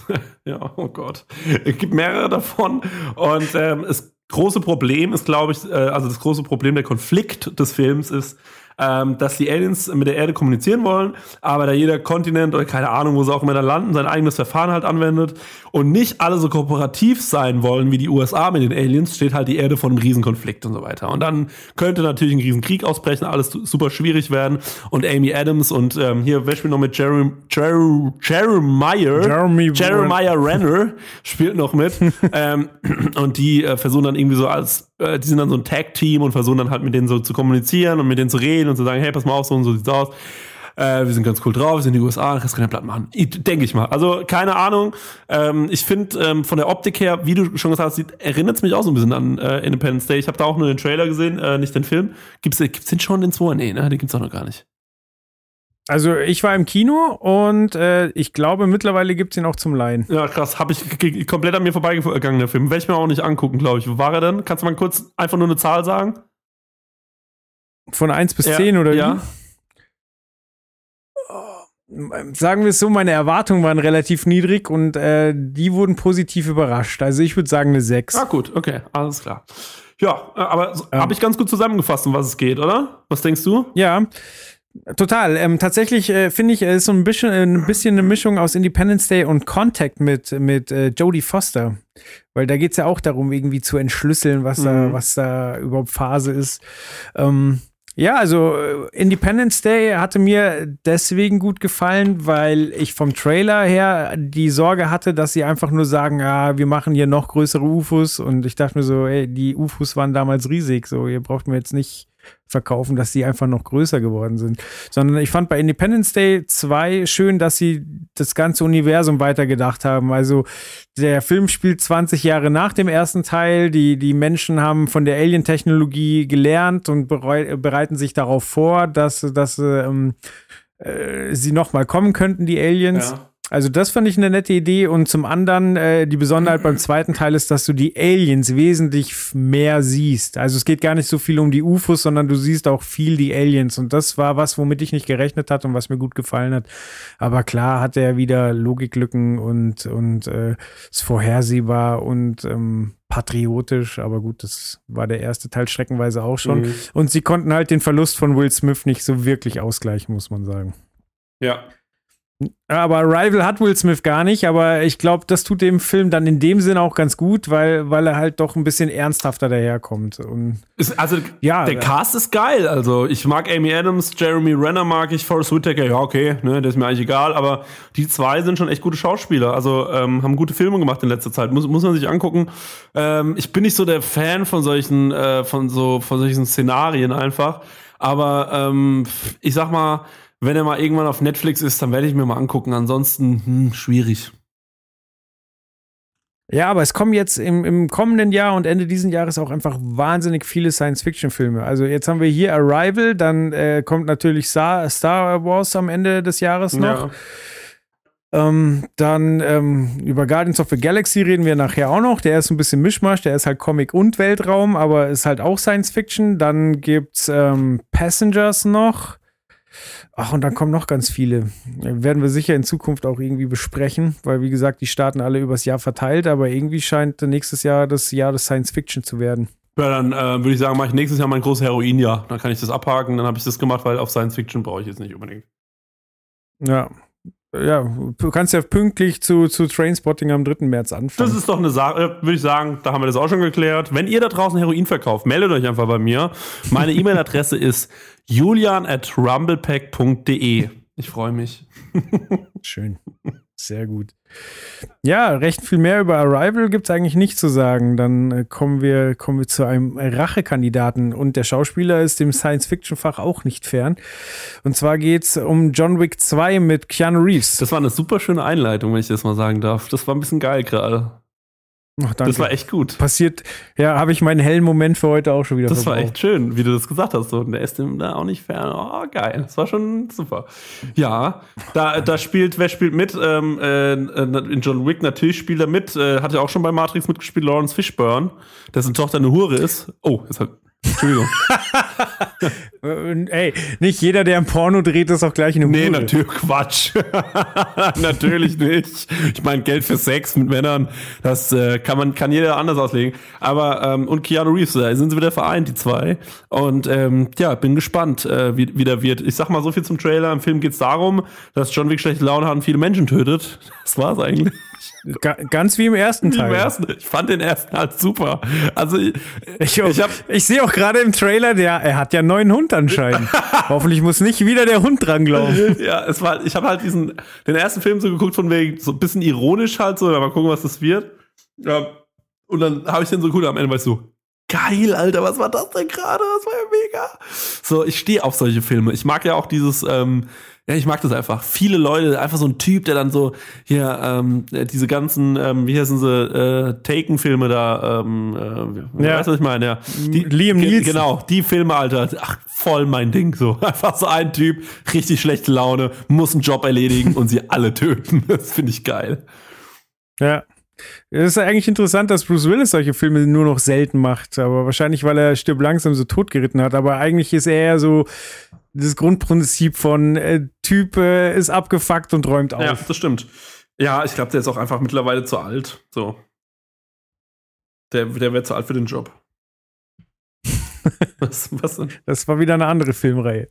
[SPEAKER 3] Ja, oh Gott. Es gibt mehrere davon. Und ähm, das große Problem ist, glaube ich, äh, also das große Problem, der Konflikt des Films ist, ähm, dass die Aliens mit der Erde kommunizieren wollen, aber da jeder Kontinent oder keine Ahnung, wo sie auch immer da landen, sein eigenes Verfahren halt anwendet und nicht alle so kooperativ sein wollen wie die USA mit den Aliens, steht halt die Erde vor einem Riesenkonflikt und so weiter. Und dann könnte natürlich ein Riesenkrieg ausbrechen, alles super schwierig werden. Und Amy Adams und ähm, hier, wer spielt noch mit Jeremy, Jeremy, Jeremiah,
[SPEAKER 2] Jeremy-
[SPEAKER 3] Jeremiah Renner spielt noch mit. ähm, und die äh, versuchen dann irgendwie so als, äh, die sind dann so ein Tag-Team und versuchen dann halt mit denen so zu kommunizieren und mit denen zu reden und zu sagen, hey, pass mal auf, so und so sieht's aus. Äh, wir sind ganz cool drauf, wir sind in die USA, kannst du keine Platten machen. Denke ich mal. Also, keine Ahnung. Ähm, ich finde, ähm, von der Optik her, wie du schon gesagt hast, erinnert es mich auch so ein bisschen an äh, Independence Day. Ich habe da auch nur den Trailer gesehen, äh, nicht den Film. Gibt's, gibt's den schon, den 2? Nee, ne? Den gibt's auch noch gar nicht.
[SPEAKER 2] Also ich war im Kino und äh, ich glaube, mittlerweile gibt es ihn auch zum Leihen.
[SPEAKER 3] Ja, krass. Habe ich komplett an mir vorbeigegangen, der Film. Werde ich mir auch nicht angucken, glaube ich. Wo war er denn? Kannst du mal kurz einfach nur eine Zahl sagen?
[SPEAKER 2] Von 1 bis
[SPEAKER 3] Ja,
[SPEAKER 2] 10 oder wie?
[SPEAKER 3] ja.
[SPEAKER 2] Sagen wir es so, meine Erwartungen waren relativ niedrig und äh, die wurden positiv überrascht. Also ich würde sagen eine 6.
[SPEAKER 3] Ah, gut, okay, alles klar. Ja, äh, aber
[SPEAKER 2] Ähm.
[SPEAKER 3] habe ich ganz gut zusammengefasst, um was es geht, oder? Was denkst du?
[SPEAKER 2] Ja, total. Ähm, tatsächlich äh, finde ich, es ist so ein bisschen, äh, ein bisschen eine Mischung aus Independence Day und Contact mit, mit äh, Jodie Foster. Weil da geht es ja auch darum, irgendwie zu entschlüsseln, was, da,
[SPEAKER 3] Mhm.
[SPEAKER 2] was da überhaupt Phase ist. Ähm, ja, also äh, Independence Day hatte mir deswegen gut gefallen, weil ich vom Trailer her die Sorge hatte, dass sie einfach nur sagen, ah, wir machen hier noch größere UFOs und ich dachte mir so, ey, die UFOs waren damals riesig, so ihr braucht mir jetzt nicht verkaufen, dass sie einfach noch größer geworden sind. Sondern ich fand bei Independence Day 2 schön, dass sie das ganze Universum weitergedacht haben. Also der Film spielt 20 Jahre nach dem ersten Teil. Die, die Menschen haben von der Alien-Technologie gelernt und berei bereiten sich darauf vor, dass, dass ähm, äh, sie nochmal kommen könnten, die Aliens. Also das fand ich eine nette Idee und zum anderen äh, die Besonderheit beim zweiten Teil ist, dass du die Aliens wesentlich mehr siehst. Also es geht gar nicht so viel um die UFOs, sondern du siehst auch viel die Aliens und das war was, womit ich nicht gerechnet hatte und was mir gut gefallen hat. Aber klar hat er wieder Logiklücken und und äh, ist vorhersehbar und ähm, patriotisch, aber gut, das war der erste Teil streckenweise auch schon. Mhm. Und sie konnten halt den Verlust von Will Smith nicht so wirklich ausgleichen, muss man sagen.
[SPEAKER 3] Ja,
[SPEAKER 2] aber Rival hat Will Smith gar nicht, aber ich glaube, das tut dem Film dann in dem Sinn auch ganz gut, weil, weil er halt doch ein bisschen ernsthafter daherkommt. Und
[SPEAKER 3] ist, also, ja, der Cast ist geil. Also, ich mag Amy Adams, Jeremy Renner mag ich, Forrest Whitaker, ja, okay, ne, der ist mir eigentlich egal, aber die zwei sind schon echt gute Schauspieler. Also, ähm, haben gute Filme gemacht in letzter Zeit. Muss, muss man sich angucken. Ähm, ich bin nicht so der Fan von solchen, äh, von so, von solchen Szenarien einfach. Aber, ähm, ich sag mal, wenn er mal irgendwann auf Netflix ist, dann werde ich mir mal angucken. Ansonsten, hm, schwierig.
[SPEAKER 2] Ja, aber es kommen jetzt im, im kommenden Jahr und Ende dieses Jahres auch einfach wahnsinnig viele Science-Fiction-Filme. Also jetzt haben wir hier Arrival, dann äh, kommt natürlich Star, Star Wars am Ende des Jahres noch. Ja. Ähm, dann ähm, über Guardians of the Galaxy reden wir nachher auch noch. Der ist ein bisschen Mischmasch, der ist halt Comic und Weltraum, aber ist halt auch Science Fiction. Dann gibt's ähm, Passengers noch. Ach, und dann kommen noch ganz viele. Werden wir sicher in Zukunft auch irgendwie besprechen, weil wie gesagt, die starten alle übers Jahr verteilt, aber irgendwie scheint nächstes Jahr das Jahr des Science Fiction zu werden.
[SPEAKER 3] Ja, dann äh, würde ich sagen, mache ich nächstes Jahr mein großes Heroin-Jahr. Dann kann ich das abhaken, dann habe ich das gemacht, weil auf Science Fiction brauche ich jetzt nicht unbedingt.
[SPEAKER 2] Ja, ja, du kannst ja pünktlich zu, zu Trainspotting am 3. März anfangen.
[SPEAKER 3] Das ist doch eine Sache, äh, würde ich sagen, da haben wir das auch schon geklärt. Wenn ihr da draußen Heroin verkauft, meldet euch einfach bei mir. Meine E-Mail-Adresse ist julian at rumblepack.de. Ich freue mich.
[SPEAKER 2] Schön. Sehr gut. Ja, recht viel mehr über Arrival gibt es eigentlich nicht zu sagen. Dann äh, kommen, wir, kommen wir zu einem Rachekandidaten und der Schauspieler ist dem Science-Fiction-Fach auch nicht fern. Und zwar geht es um John Wick 2 mit Keanu Reeves.
[SPEAKER 3] Das war eine super schöne Einleitung, wenn ich das mal sagen darf. Das war ein bisschen geil gerade. Ach, das war echt gut.
[SPEAKER 2] Passiert, ja, habe ich meinen hellen Moment für heute auch schon wieder
[SPEAKER 3] Das verbraucht. war echt schön, wie du das gesagt hast. So, der ist da auch nicht fern. Oh, geil. Das war schon super. Ja, da, da spielt, wer spielt mit? Ähm, äh, in John Wick natürlich spielt er mit. Äh, hat ja auch schon bei Matrix mitgespielt, Lawrence Fishburne, dessen Tochter eine Hure ist. Oh, jetzt hat Entschuldigung.
[SPEAKER 2] Ey, nicht jeder, der ein Porno dreht, ist auch gleich eine
[SPEAKER 3] Nee, natürlich Quatsch. natürlich nicht. Ich meine, Geld für Sex mit Männern, das äh, kann man kann jeder anders auslegen. Aber ähm, und Keanu Reeves, da sind sie wieder vereint, die zwei. Und ähm, ja, bin gespannt, äh, wie, wie der wird. Ich sag mal so viel zum Trailer. Im Film geht es darum, dass John Wick schlechte Laune hat und viele Menschen tötet. Das war's eigentlich.
[SPEAKER 2] Ganz wie im ersten Teil. Im
[SPEAKER 3] ersten. Ich fand den ersten halt super. Also ich,
[SPEAKER 2] ich, ich, ich sehe auch gerade im Trailer, der er hat ja einen neuen Hund anscheinend. Hoffentlich muss nicht wieder der Hund dranglaufen.
[SPEAKER 3] ja, es war. Ich habe halt diesen den ersten Film so geguckt von wegen so ein bisschen ironisch halt so. Mal gucken, was das wird. Ja, und dann habe ich den so geguckt. Am Ende ich so geil, Alter, was war das denn gerade? Das war ja mega. So, ich stehe auf solche Filme. Ich mag ja auch dieses, ähm, ja, ich mag das einfach. Viele Leute, einfach so ein Typ, der dann so hier ähm, diese ganzen, ähm, wie heißen sie, äh, Taken-Filme da, ähm, äh, ja. weißt du, was ich meine? Ja.
[SPEAKER 2] Die, Liam Nielsen.
[SPEAKER 3] Genau, die Filme, Alter. Ach, voll mein Ding. So einfach so ein Typ, richtig schlechte Laune, muss einen Job erledigen und sie alle töten. Das finde ich geil.
[SPEAKER 2] Ja. Es ist eigentlich interessant, dass Bruce Willis solche Filme nur noch selten macht, aber wahrscheinlich, weil er Stirb langsam so totgeritten hat. Aber eigentlich ist er ja so das Grundprinzip von äh, Typ äh, ist abgefuckt und räumt auf.
[SPEAKER 3] Ja, das stimmt. Ja, ich glaube, der ist auch einfach mittlerweile zu alt. So. Der, der wäre zu alt für den Job.
[SPEAKER 2] was, was denn? Das war wieder eine andere Filmreihe.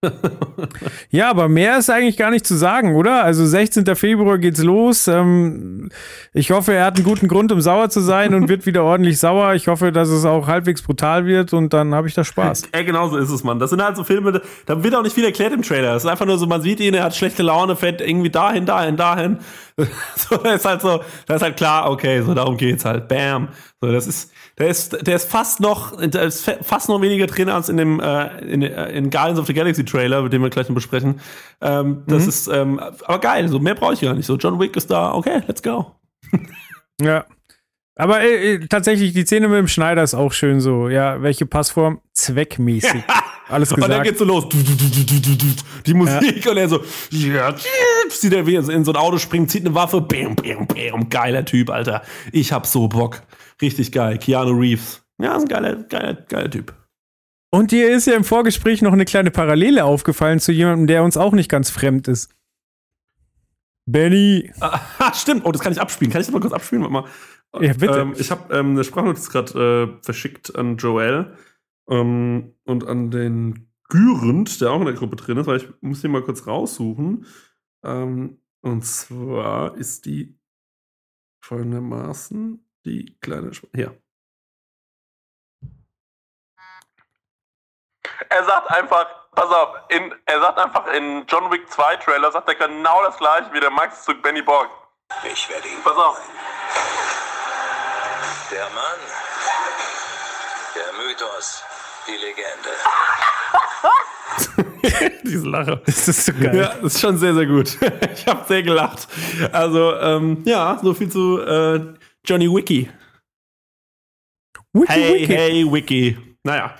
[SPEAKER 2] ja, aber mehr ist eigentlich gar nicht zu sagen, oder? Also 16. Februar geht's los. Ähm, ich hoffe, er hat einen guten Grund, um sauer zu sein und wird wieder ordentlich sauer. Ich hoffe, dass es auch halbwegs brutal wird und dann habe ich da Spaß.
[SPEAKER 3] Ja, genau so ist es, Mann. Das sind halt so Filme, da wird auch nicht viel erklärt im Trailer. Es ist einfach nur so, man sieht ihn, er hat schlechte Laune, fährt irgendwie dahin, dahin, dahin. so, da ist halt so, da ist halt klar, okay, so darum geht's halt. Bam. So, das ist, der ist, der ist fast noch, der ist fast noch weniger drin als in dem, äh, in, äh, in Guardians of the Galaxy Trailer, mit dem wir gleich noch besprechen. Ähm, das mhm. ist, ähm, aber geil, so mehr brauche ich gar nicht. So, John Wick ist da, okay, let's go.
[SPEAKER 2] ja. Aber äh, äh, tatsächlich, die Szene mit dem Schneider ist auch schön so. Ja, welche Passform? Zweckmäßig. alles
[SPEAKER 3] Und dann
[SPEAKER 2] gesagt.
[SPEAKER 3] geht's so los. Die Musik und er so, ja, sieht er wie er in so ein Auto springt, zieht eine Waffe, bam, bam, bam, geiler Typ, Alter. Ich hab so Bock. Richtig geil. Keanu Reeves. Ja, ist ein geiler, geiler, geiler Typ.
[SPEAKER 2] Und dir ist ja im Vorgespräch noch eine kleine Parallele aufgefallen zu jemandem, der uns auch nicht ganz fremd ist. Benny.
[SPEAKER 3] Ah, stimmt. Oh, das kann ich abspielen. Kann ich das mal kurz abspielen? Warte mal.
[SPEAKER 2] Ja, bitte.
[SPEAKER 3] Ähm, ich habe ähm, eine Sprachnotiz gerade äh, verschickt an Joel ähm, und an den Gürend, der auch in der Gruppe drin ist, weil ich muss den mal kurz raussuchen. Ähm, und zwar ist die folgendermaßen die kleine Spr Hier. Er sagt einfach, pass auf, in, er sagt einfach in John Wick 2 Trailer, sagt er genau das gleiche wie der Max zu Benny Borg.
[SPEAKER 4] Ich werde ihn.
[SPEAKER 3] Pass auf.
[SPEAKER 4] Der Mann, der Mythos, die Legende.
[SPEAKER 3] Diese Lache.
[SPEAKER 2] Das ist so geil.
[SPEAKER 3] Ja, das ist schon sehr, sehr gut. ich habe sehr gelacht. Also, ähm, ja, so viel zu äh, Johnny Wiki.
[SPEAKER 2] Wiki,
[SPEAKER 3] Hey,
[SPEAKER 2] wiki.
[SPEAKER 3] hey, Wiki. Naja.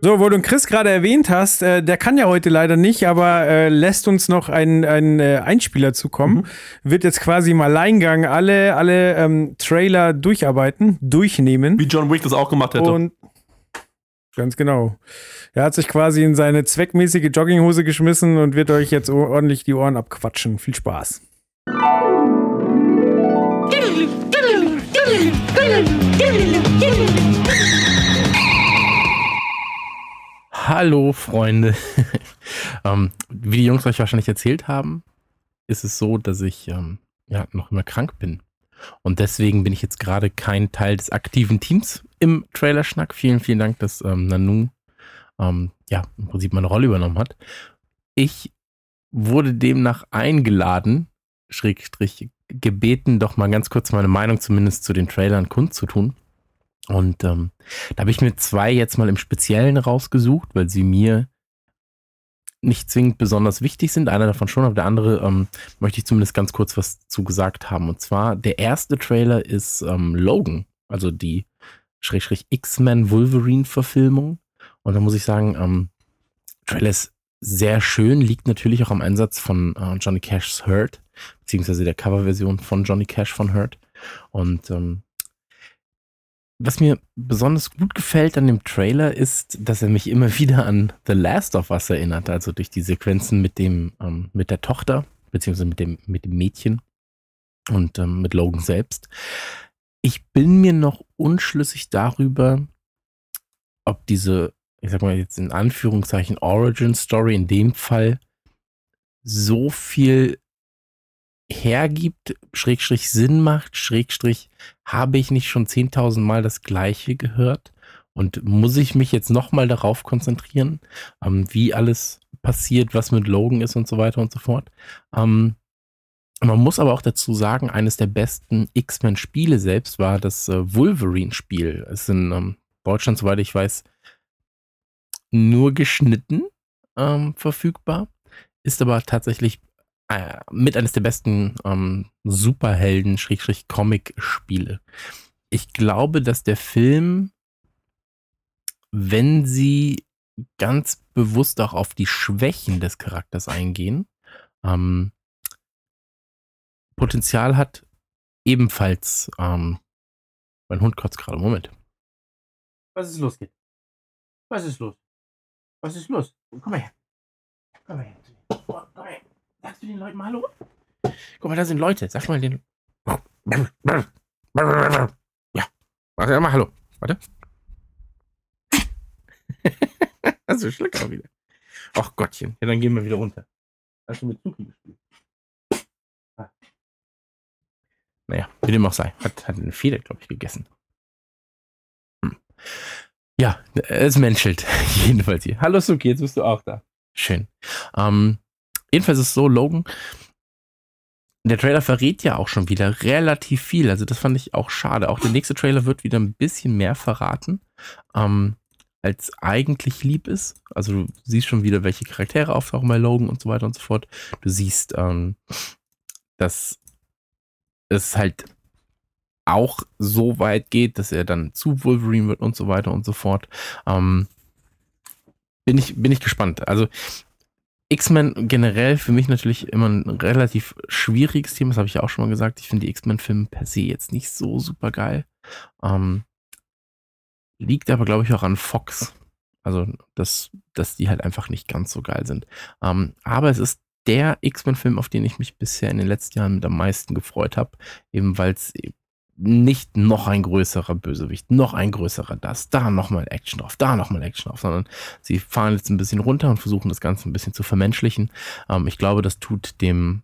[SPEAKER 2] So, wo du Chris gerade erwähnt hast, äh, der kann ja heute leider nicht, aber äh, lässt uns noch einen, äh, Einspieler zukommen. Wird jetzt quasi im Alleingang alle, alle ähm, Trailer durcharbeiten, durchnehmen.
[SPEAKER 3] Wie John Wick das auch gemacht hätte.
[SPEAKER 2] Und ganz genau. Er hat sich quasi in seine zweckmäßige Jogginghose geschmissen und wird euch jetzt ordentlich die Ohren abquatschen. Viel Spaß.
[SPEAKER 5] Hallo Freunde. ähm, wie die Jungs euch wahrscheinlich erzählt haben, ist es so, dass ich ähm, ja noch immer krank bin. Und deswegen bin ich jetzt gerade kein Teil des aktiven Teams im Trailerschnack. Vielen, vielen Dank, dass ähm, Nanu ähm, ja im Prinzip meine Rolle übernommen hat. Ich wurde demnach eingeladen, Schrägstrich gebeten, doch mal ganz kurz meine Meinung zumindest zu den Trailern kundzutun. Und ähm, da habe ich mir zwei jetzt mal im Speziellen rausgesucht, weil sie mir nicht zwingend besonders wichtig sind. Einer davon schon, aber der andere ähm, möchte ich zumindest ganz kurz was zu gesagt haben. Und zwar, der erste Trailer ist ähm, Logan, also die Schrägstrich X-Men Wolverine-Verfilmung. Und da muss ich sagen, ähm, Trailer ist sehr schön, liegt natürlich auch am Einsatz von äh, Johnny Cash's Hurt, beziehungsweise der Coverversion von Johnny Cash von Hurt. Und ähm, was mir besonders gut gefällt an dem Trailer ist, dass er mich immer wieder an The Last of Us erinnert, also durch die Sequenzen mit dem, ähm, mit der Tochter, beziehungsweise mit dem, mit dem Mädchen und ähm, mit Logan selbst. Ich bin mir noch unschlüssig darüber, ob diese, ich sag mal jetzt in Anführungszeichen Origin Story in dem Fall so viel hergibt, Schrägstrich Sinn macht, Schrägstrich habe ich nicht schon 10.000 Mal das Gleiche gehört und muss ich mich jetzt nochmal darauf konzentrieren, ähm, wie alles passiert, was mit Logan ist und so weiter und so fort. Ähm, man muss aber auch dazu sagen, eines der besten X-Men-Spiele selbst war das äh, Wolverine-Spiel. Es ist in ähm, Deutschland, soweit ich weiß, nur geschnitten ähm, verfügbar, ist aber tatsächlich äh, mit eines der besten ähm, Superhelden-Comic-Spiele. Ich glaube, dass der Film, wenn sie ganz bewusst auch auf die Schwächen des Charakters eingehen, ähm, Potenzial hat, ebenfalls, ähm, mein Hund kotzt gerade, Moment.
[SPEAKER 6] Was ist los, Kind? Was ist los? Was ist los? Komm mal her. Komm mal her. Sagst du den Leuten mal Hallo?
[SPEAKER 5] Guck mal, da sind Leute. Sag mal den. Ja. Warte mal, hallo. Warte. also schluck auch wieder. Ach Gottchen. Ja, dann gehen wir wieder runter. Hast du mit Zuki gespielt? Ah. Naja, wie dem auch sei. Hat, hat eine Feder, glaube ich, gegessen. Hm. Ja, es menschelt. Jedenfalls hier. Hallo Suki, jetzt bist du auch da. Schön. Ähm, jedenfalls ist es so, Logan, der Trailer verrät ja auch schon wieder relativ viel. Also das fand ich auch schade. Auch der nächste Trailer wird wieder ein bisschen mehr verraten, ähm, als eigentlich lieb ist. Also du siehst schon wieder, welche Charaktere auftauchen bei Logan und so weiter und so fort. Du siehst, ähm, dass es halt auch so weit geht, dass er dann zu Wolverine wird und so weiter und so fort. Ähm, bin ich, bin ich gespannt. Also X-Men generell für mich natürlich immer ein relativ schwieriges Thema, das habe ich ja auch schon mal gesagt. Ich finde die X-Men-Filme per se jetzt nicht so super geil. Ähm, liegt aber, glaube ich, auch an Fox. Also, dass, dass die halt einfach nicht ganz so geil sind. Ähm, aber es ist der X-Men-Film, auf den ich mich bisher in den letzten Jahren mit am meisten gefreut habe, eben weil es nicht noch ein größerer Bösewicht, noch ein größerer das, da nochmal Action drauf, da nochmal Action drauf, sondern sie fahren jetzt ein bisschen runter und versuchen das Ganze ein bisschen zu vermenschlichen. Ähm, ich glaube, das tut dem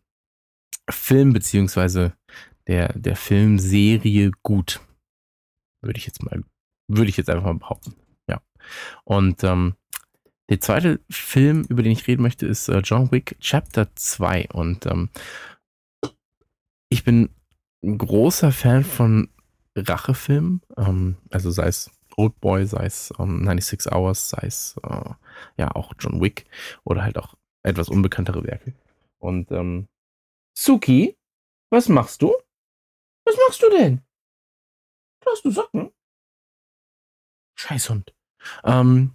[SPEAKER 5] Film beziehungsweise der, der Filmserie gut. Würde ich jetzt mal, würde ich jetzt einfach mal behaupten. Ja. Und ähm, der zweite Film, über den ich reden möchte, ist äh, John Wick Chapter 2. Und ähm, ich bin ein großer Fan von Rachefilmen, ähm, also sei es Old Boy, sei es ähm, 96 Hours, sei es äh, ja auch John Wick oder halt auch etwas unbekanntere Werke. Und ähm, Suki, was machst du? Was machst du denn? Hast du Socken? Scheißhund. Ähm,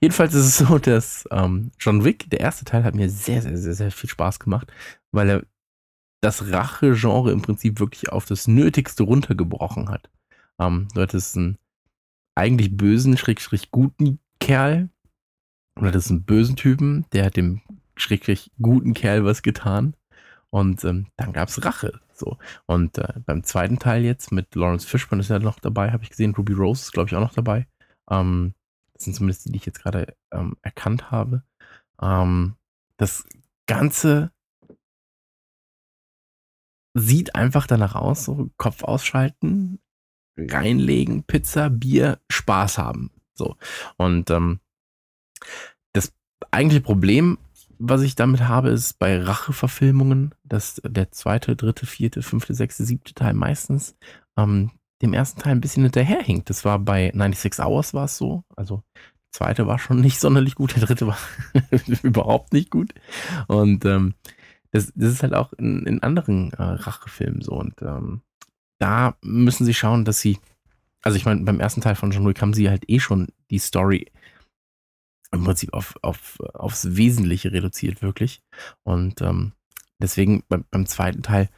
[SPEAKER 5] jedenfalls ist es so, dass ähm, John Wick, der erste Teil, hat mir sehr, sehr, sehr, sehr viel Spaß gemacht, weil er das Rache-Genre im Prinzip wirklich auf das Nötigste runtergebrochen hat. Ähm, du hattest einen eigentlich bösen, schrägstrich guten Kerl. Oder das ist ein bösen Typen, der hat dem schrägstrich guten Kerl was getan. Und ähm, dann gab es Rache. So. Und äh, beim zweiten Teil jetzt mit Lawrence Fishburne ist ja noch dabei, habe ich gesehen. Ruby Rose ist, glaube ich, auch noch dabei. Ähm, das sind zumindest die, die ich jetzt gerade ähm, erkannt habe. Ähm, das Ganze sieht einfach danach aus, so Kopf ausschalten, reinlegen, Pizza, Bier, Spaß haben. So. Und ähm, das eigentliche Problem, was ich damit habe, ist bei Racheverfilmungen, dass der zweite, dritte, vierte, fünfte, sechste, siebte Teil meistens ähm, dem ersten Teil ein bisschen hinterherhinkt. Das war bei 96 Hours war es so. Also der zweite war schon nicht sonderlich gut, der dritte war überhaupt nicht gut. Und ähm, das, das ist halt auch in, in anderen äh, Rachefilmen so. Und ähm, da müssen sie schauen, dass sie, also ich meine, beim ersten Teil von John Wick haben sie halt eh schon die Story im Prinzip auf, auf, aufs Wesentliche reduziert, wirklich. Und ähm, deswegen beim, beim zweiten Teil,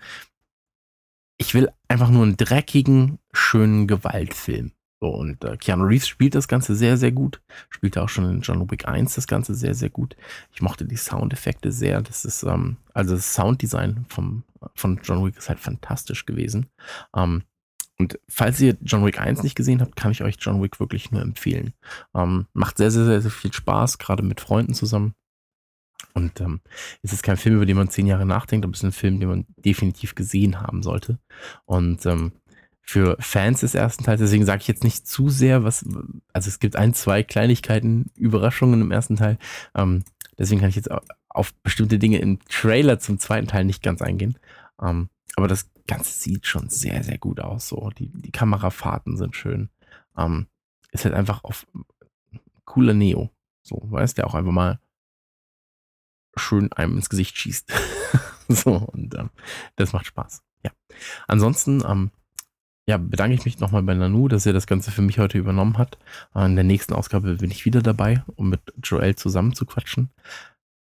[SPEAKER 5] ich will einfach nur einen dreckigen, schönen Gewaltfilm. So, und äh, Keanu Reeves spielt das Ganze sehr, sehr gut. Spielte auch schon in John Wick 1 das Ganze sehr, sehr gut. Ich mochte die Soundeffekte sehr. Das ist, ähm, also das Sounddesign vom, von John Wick ist halt fantastisch gewesen. Ähm, und falls ihr John Wick 1 nicht gesehen habt, kann ich euch John Wick wirklich nur empfehlen. Ähm, macht sehr, sehr, sehr, sehr viel Spaß, gerade mit Freunden zusammen. Und ähm, es ist kein Film, über den man zehn Jahre nachdenkt, aber es ist ein Film, den man definitiv gesehen haben sollte. Und ähm, für Fans des ersten Teils. Deswegen sage ich jetzt nicht zu sehr, was. Also es gibt ein, zwei Kleinigkeiten, Überraschungen im ersten Teil. Ähm, deswegen kann ich jetzt auf bestimmte Dinge im Trailer zum zweiten Teil nicht ganz eingehen. Ähm, aber das Ganze sieht schon sehr, sehr gut aus. So die, die Kamerafahrten sind schön. Ähm, ist halt einfach auf cooler Neo. So, weißt der auch einfach mal schön einem ins Gesicht schießt. so, und ähm, das macht Spaß. Ja. Ansonsten, ähm, ja, bedanke ich mich nochmal bei Nanu, dass er das Ganze für mich heute übernommen hat. In der nächsten Ausgabe bin ich wieder dabei, um mit Joel zusammen zu quatschen.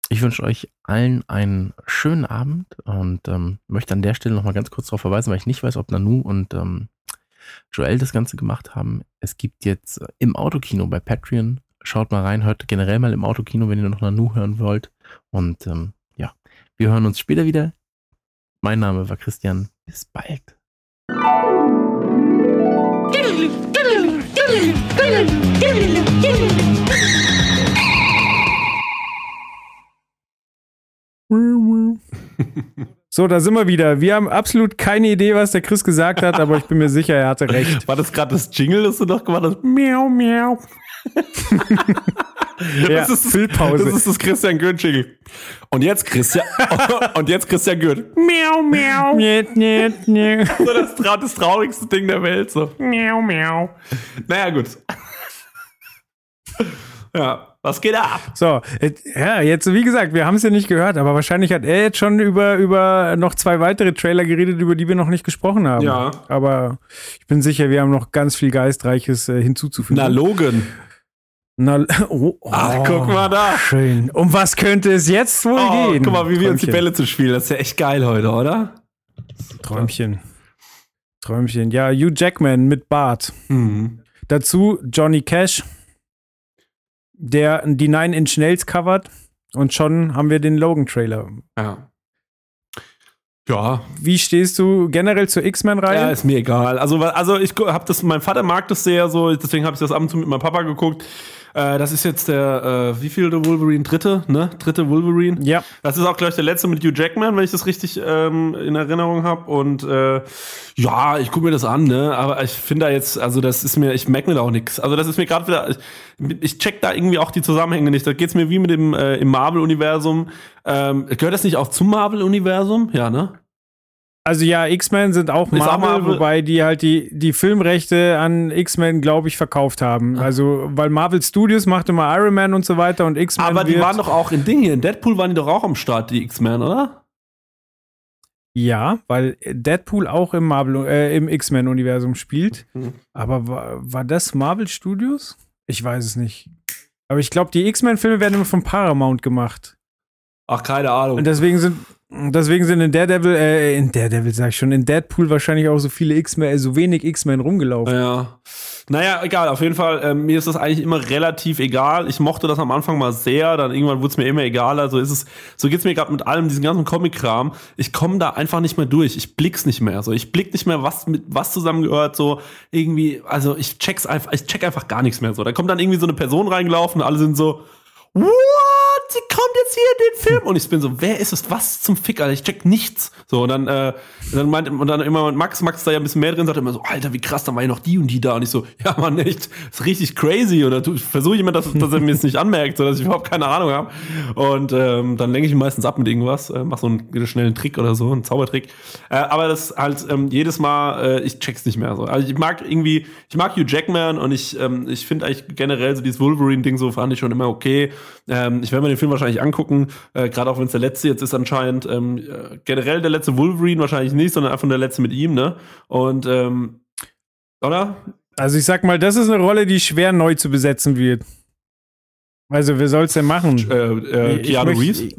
[SPEAKER 5] Ich wünsche euch allen einen schönen Abend und ähm, möchte an der Stelle nochmal ganz kurz darauf verweisen, weil ich nicht weiß, ob Nanu und ähm, Joel das Ganze gemacht haben. Es gibt jetzt im Autokino bei Patreon, schaut mal rein, hört generell mal im Autokino, wenn ihr noch Nanu hören wollt. Und ähm, ja, wir hören uns später wieder. Mein Name war Christian. Bis bald.
[SPEAKER 2] So, da sind wir wieder. Wir haben absolut keine Idee, was der Chris gesagt hat, aber ich bin mir sicher, er hatte recht.
[SPEAKER 3] War das gerade das Jingle, das du noch gemacht hast? Miau, miau.
[SPEAKER 2] Ja,
[SPEAKER 3] das, ist das,
[SPEAKER 2] Füllpause.
[SPEAKER 3] das ist das Christian Gürnt-Jingle. Und jetzt Christian, und jetzt Christian Gürnt.
[SPEAKER 2] Miau, miau. Niet, niet, niet.
[SPEAKER 3] So das, das traurigste Ding der Welt, so.
[SPEAKER 2] Miau, miau.
[SPEAKER 3] Naja, gut. Ja, was geht ab?
[SPEAKER 2] So, ja, jetzt, wie gesagt, wir haben es ja nicht gehört, aber wahrscheinlich hat er jetzt schon über, über noch zwei weitere Trailer geredet, über die wir noch nicht gesprochen haben.
[SPEAKER 3] Ja.
[SPEAKER 2] Aber ich bin sicher, wir haben noch ganz viel Geistreiches äh, hinzuzufügen.
[SPEAKER 3] Na, Logan.
[SPEAKER 2] Na, oh, oh,
[SPEAKER 3] Ach, guck mal da.
[SPEAKER 2] Schön. Um was könnte es jetzt wohl
[SPEAKER 3] Oh,
[SPEAKER 2] gehen?
[SPEAKER 3] guck mal, wie wir uns die
[SPEAKER 2] Träumchen.
[SPEAKER 3] Bälle zu spielen. Das ist ja echt geil heute, oder?
[SPEAKER 2] Träumchen. Träumchen. Ja, Hugh Jackman mit Bart.
[SPEAKER 3] Mhm.
[SPEAKER 2] Dazu Johnny Cash, der die Nine Inch Nails covert. Und schon haben wir den Logan-Trailer.
[SPEAKER 3] Ja. Ja,
[SPEAKER 2] Wie stehst du generell zur X-Men-Reihe?
[SPEAKER 3] Ja, ist mir egal. Also, also ich habe das, mein Vater mag das sehr so, deswegen habe ich das ab und zu mit meinem Papa geguckt. Äh, das ist jetzt der, äh, wie viel der Wolverine? Dritte, ne? Dritte Wolverine.
[SPEAKER 2] ja.
[SPEAKER 3] Das ist auch gleich der letzte mit Hugh Jackman, wenn ich das richtig ähm, in Erinnerung habe. Und äh, ja, ich gucke mir das an, ne? Aber ich finde da jetzt, also das ist mir, ich merke mir da auch nichts. Also das ist mir gerade wieder, ich, ich check da irgendwie auch die Zusammenhänge nicht. Da geht's mir wie mit dem äh, im Marvel-Universum. Ähm, gehört das nicht auch zum Marvel-Universum? Ja, ne?
[SPEAKER 2] Also ja, X-Men sind auch Marvel,
[SPEAKER 3] Marvel.
[SPEAKER 2] wobei die halt die, die Filmrechte an X-Men, glaube ich, verkauft haben.
[SPEAKER 3] Ah.
[SPEAKER 2] Also, weil Marvel Studios macht immer Iron Man und so weiter und X-Men
[SPEAKER 3] Aber die waren doch auch in Ding hier. In Deadpool waren die doch auch am Start, die X-Men, oder?
[SPEAKER 2] Ja, weil Deadpool auch im Marvel, äh, im X-Men-Universum spielt.
[SPEAKER 3] Mhm.
[SPEAKER 2] Aber war, war das Marvel Studios? Ich weiß es nicht. Aber ich glaube, die X-Men-Filme werden immer von Paramount gemacht.
[SPEAKER 3] Ach, keine Ahnung.
[SPEAKER 2] Und deswegen sind, deswegen sind in Daredevil, äh, in Daredevil sag ich schon, in Deadpool wahrscheinlich auch so viele X-Men, äh, so wenig X-Men rumgelaufen.
[SPEAKER 3] Ja. Naja, egal, auf jeden Fall, ähm, mir ist das eigentlich immer relativ egal. Ich mochte das am Anfang mal sehr, dann irgendwann wurde es mir immer egaler. So ist es, so geht's mir gerade mit allem, diesen ganzen Comic-Kram. Ich komme da einfach nicht mehr durch. Ich blick's nicht mehr. So, ich blick nicht mehr, was mit was zusammengehört. So irgendwie, also ich check's einfach, ich check einfach gar nichts mehr. So, da kommt dann irgendwie so eine Person reingelaufen alle sind so, What? Sie kommt jetzt hier in den Film. Und ich bin so, wer ist es? Was zum Fick, Alter? Ich check nichts. So, und dann, äh, dann meint, und dann immer Max, Max da ja ein bisschen mehr drin, sagt immer so, Alter, wie krass, da war ja noch die und die da. Und ich so, ja, Mann, echt, ist richtig crazy. Und dann versuche ich immer, dass, dass er mir es nicht anmerkt, so dass ich überhaupt keine Ahnung habe. Und ähm, dann lenke ich ihn meistens ab mit irgendwas, äh, mach so einen schnellen Trick oder so, einen Zaubertrick. Äh, aber das halt ähm, jedes Mal, äh, ich check's nicht mehr so. Also ich mag irgendwie, ich mag Hugh Jackman und ich, ähm, ich finde eigentlich generell so dieses Wolverine-Ding so fand ich schon immer okay. Ähm, ich werde mir den Film wahrscheinlich angucken, äh, gerade auch wenn es der letzte jetzt ist anscheinend. Ähm, äh, generell der letzte Wolverine wahrscheinlich nicht, sondern einfach der letzte mit ihm, ne? Und ähm, oder?
[SPEAKER 2] Also ich sag mal, das ist eine Rolle, die schwer neu zu besetzen wird. Also wer soll's denn machen?
[SPEAKER 3] Äh, äh, Keanu Reeves?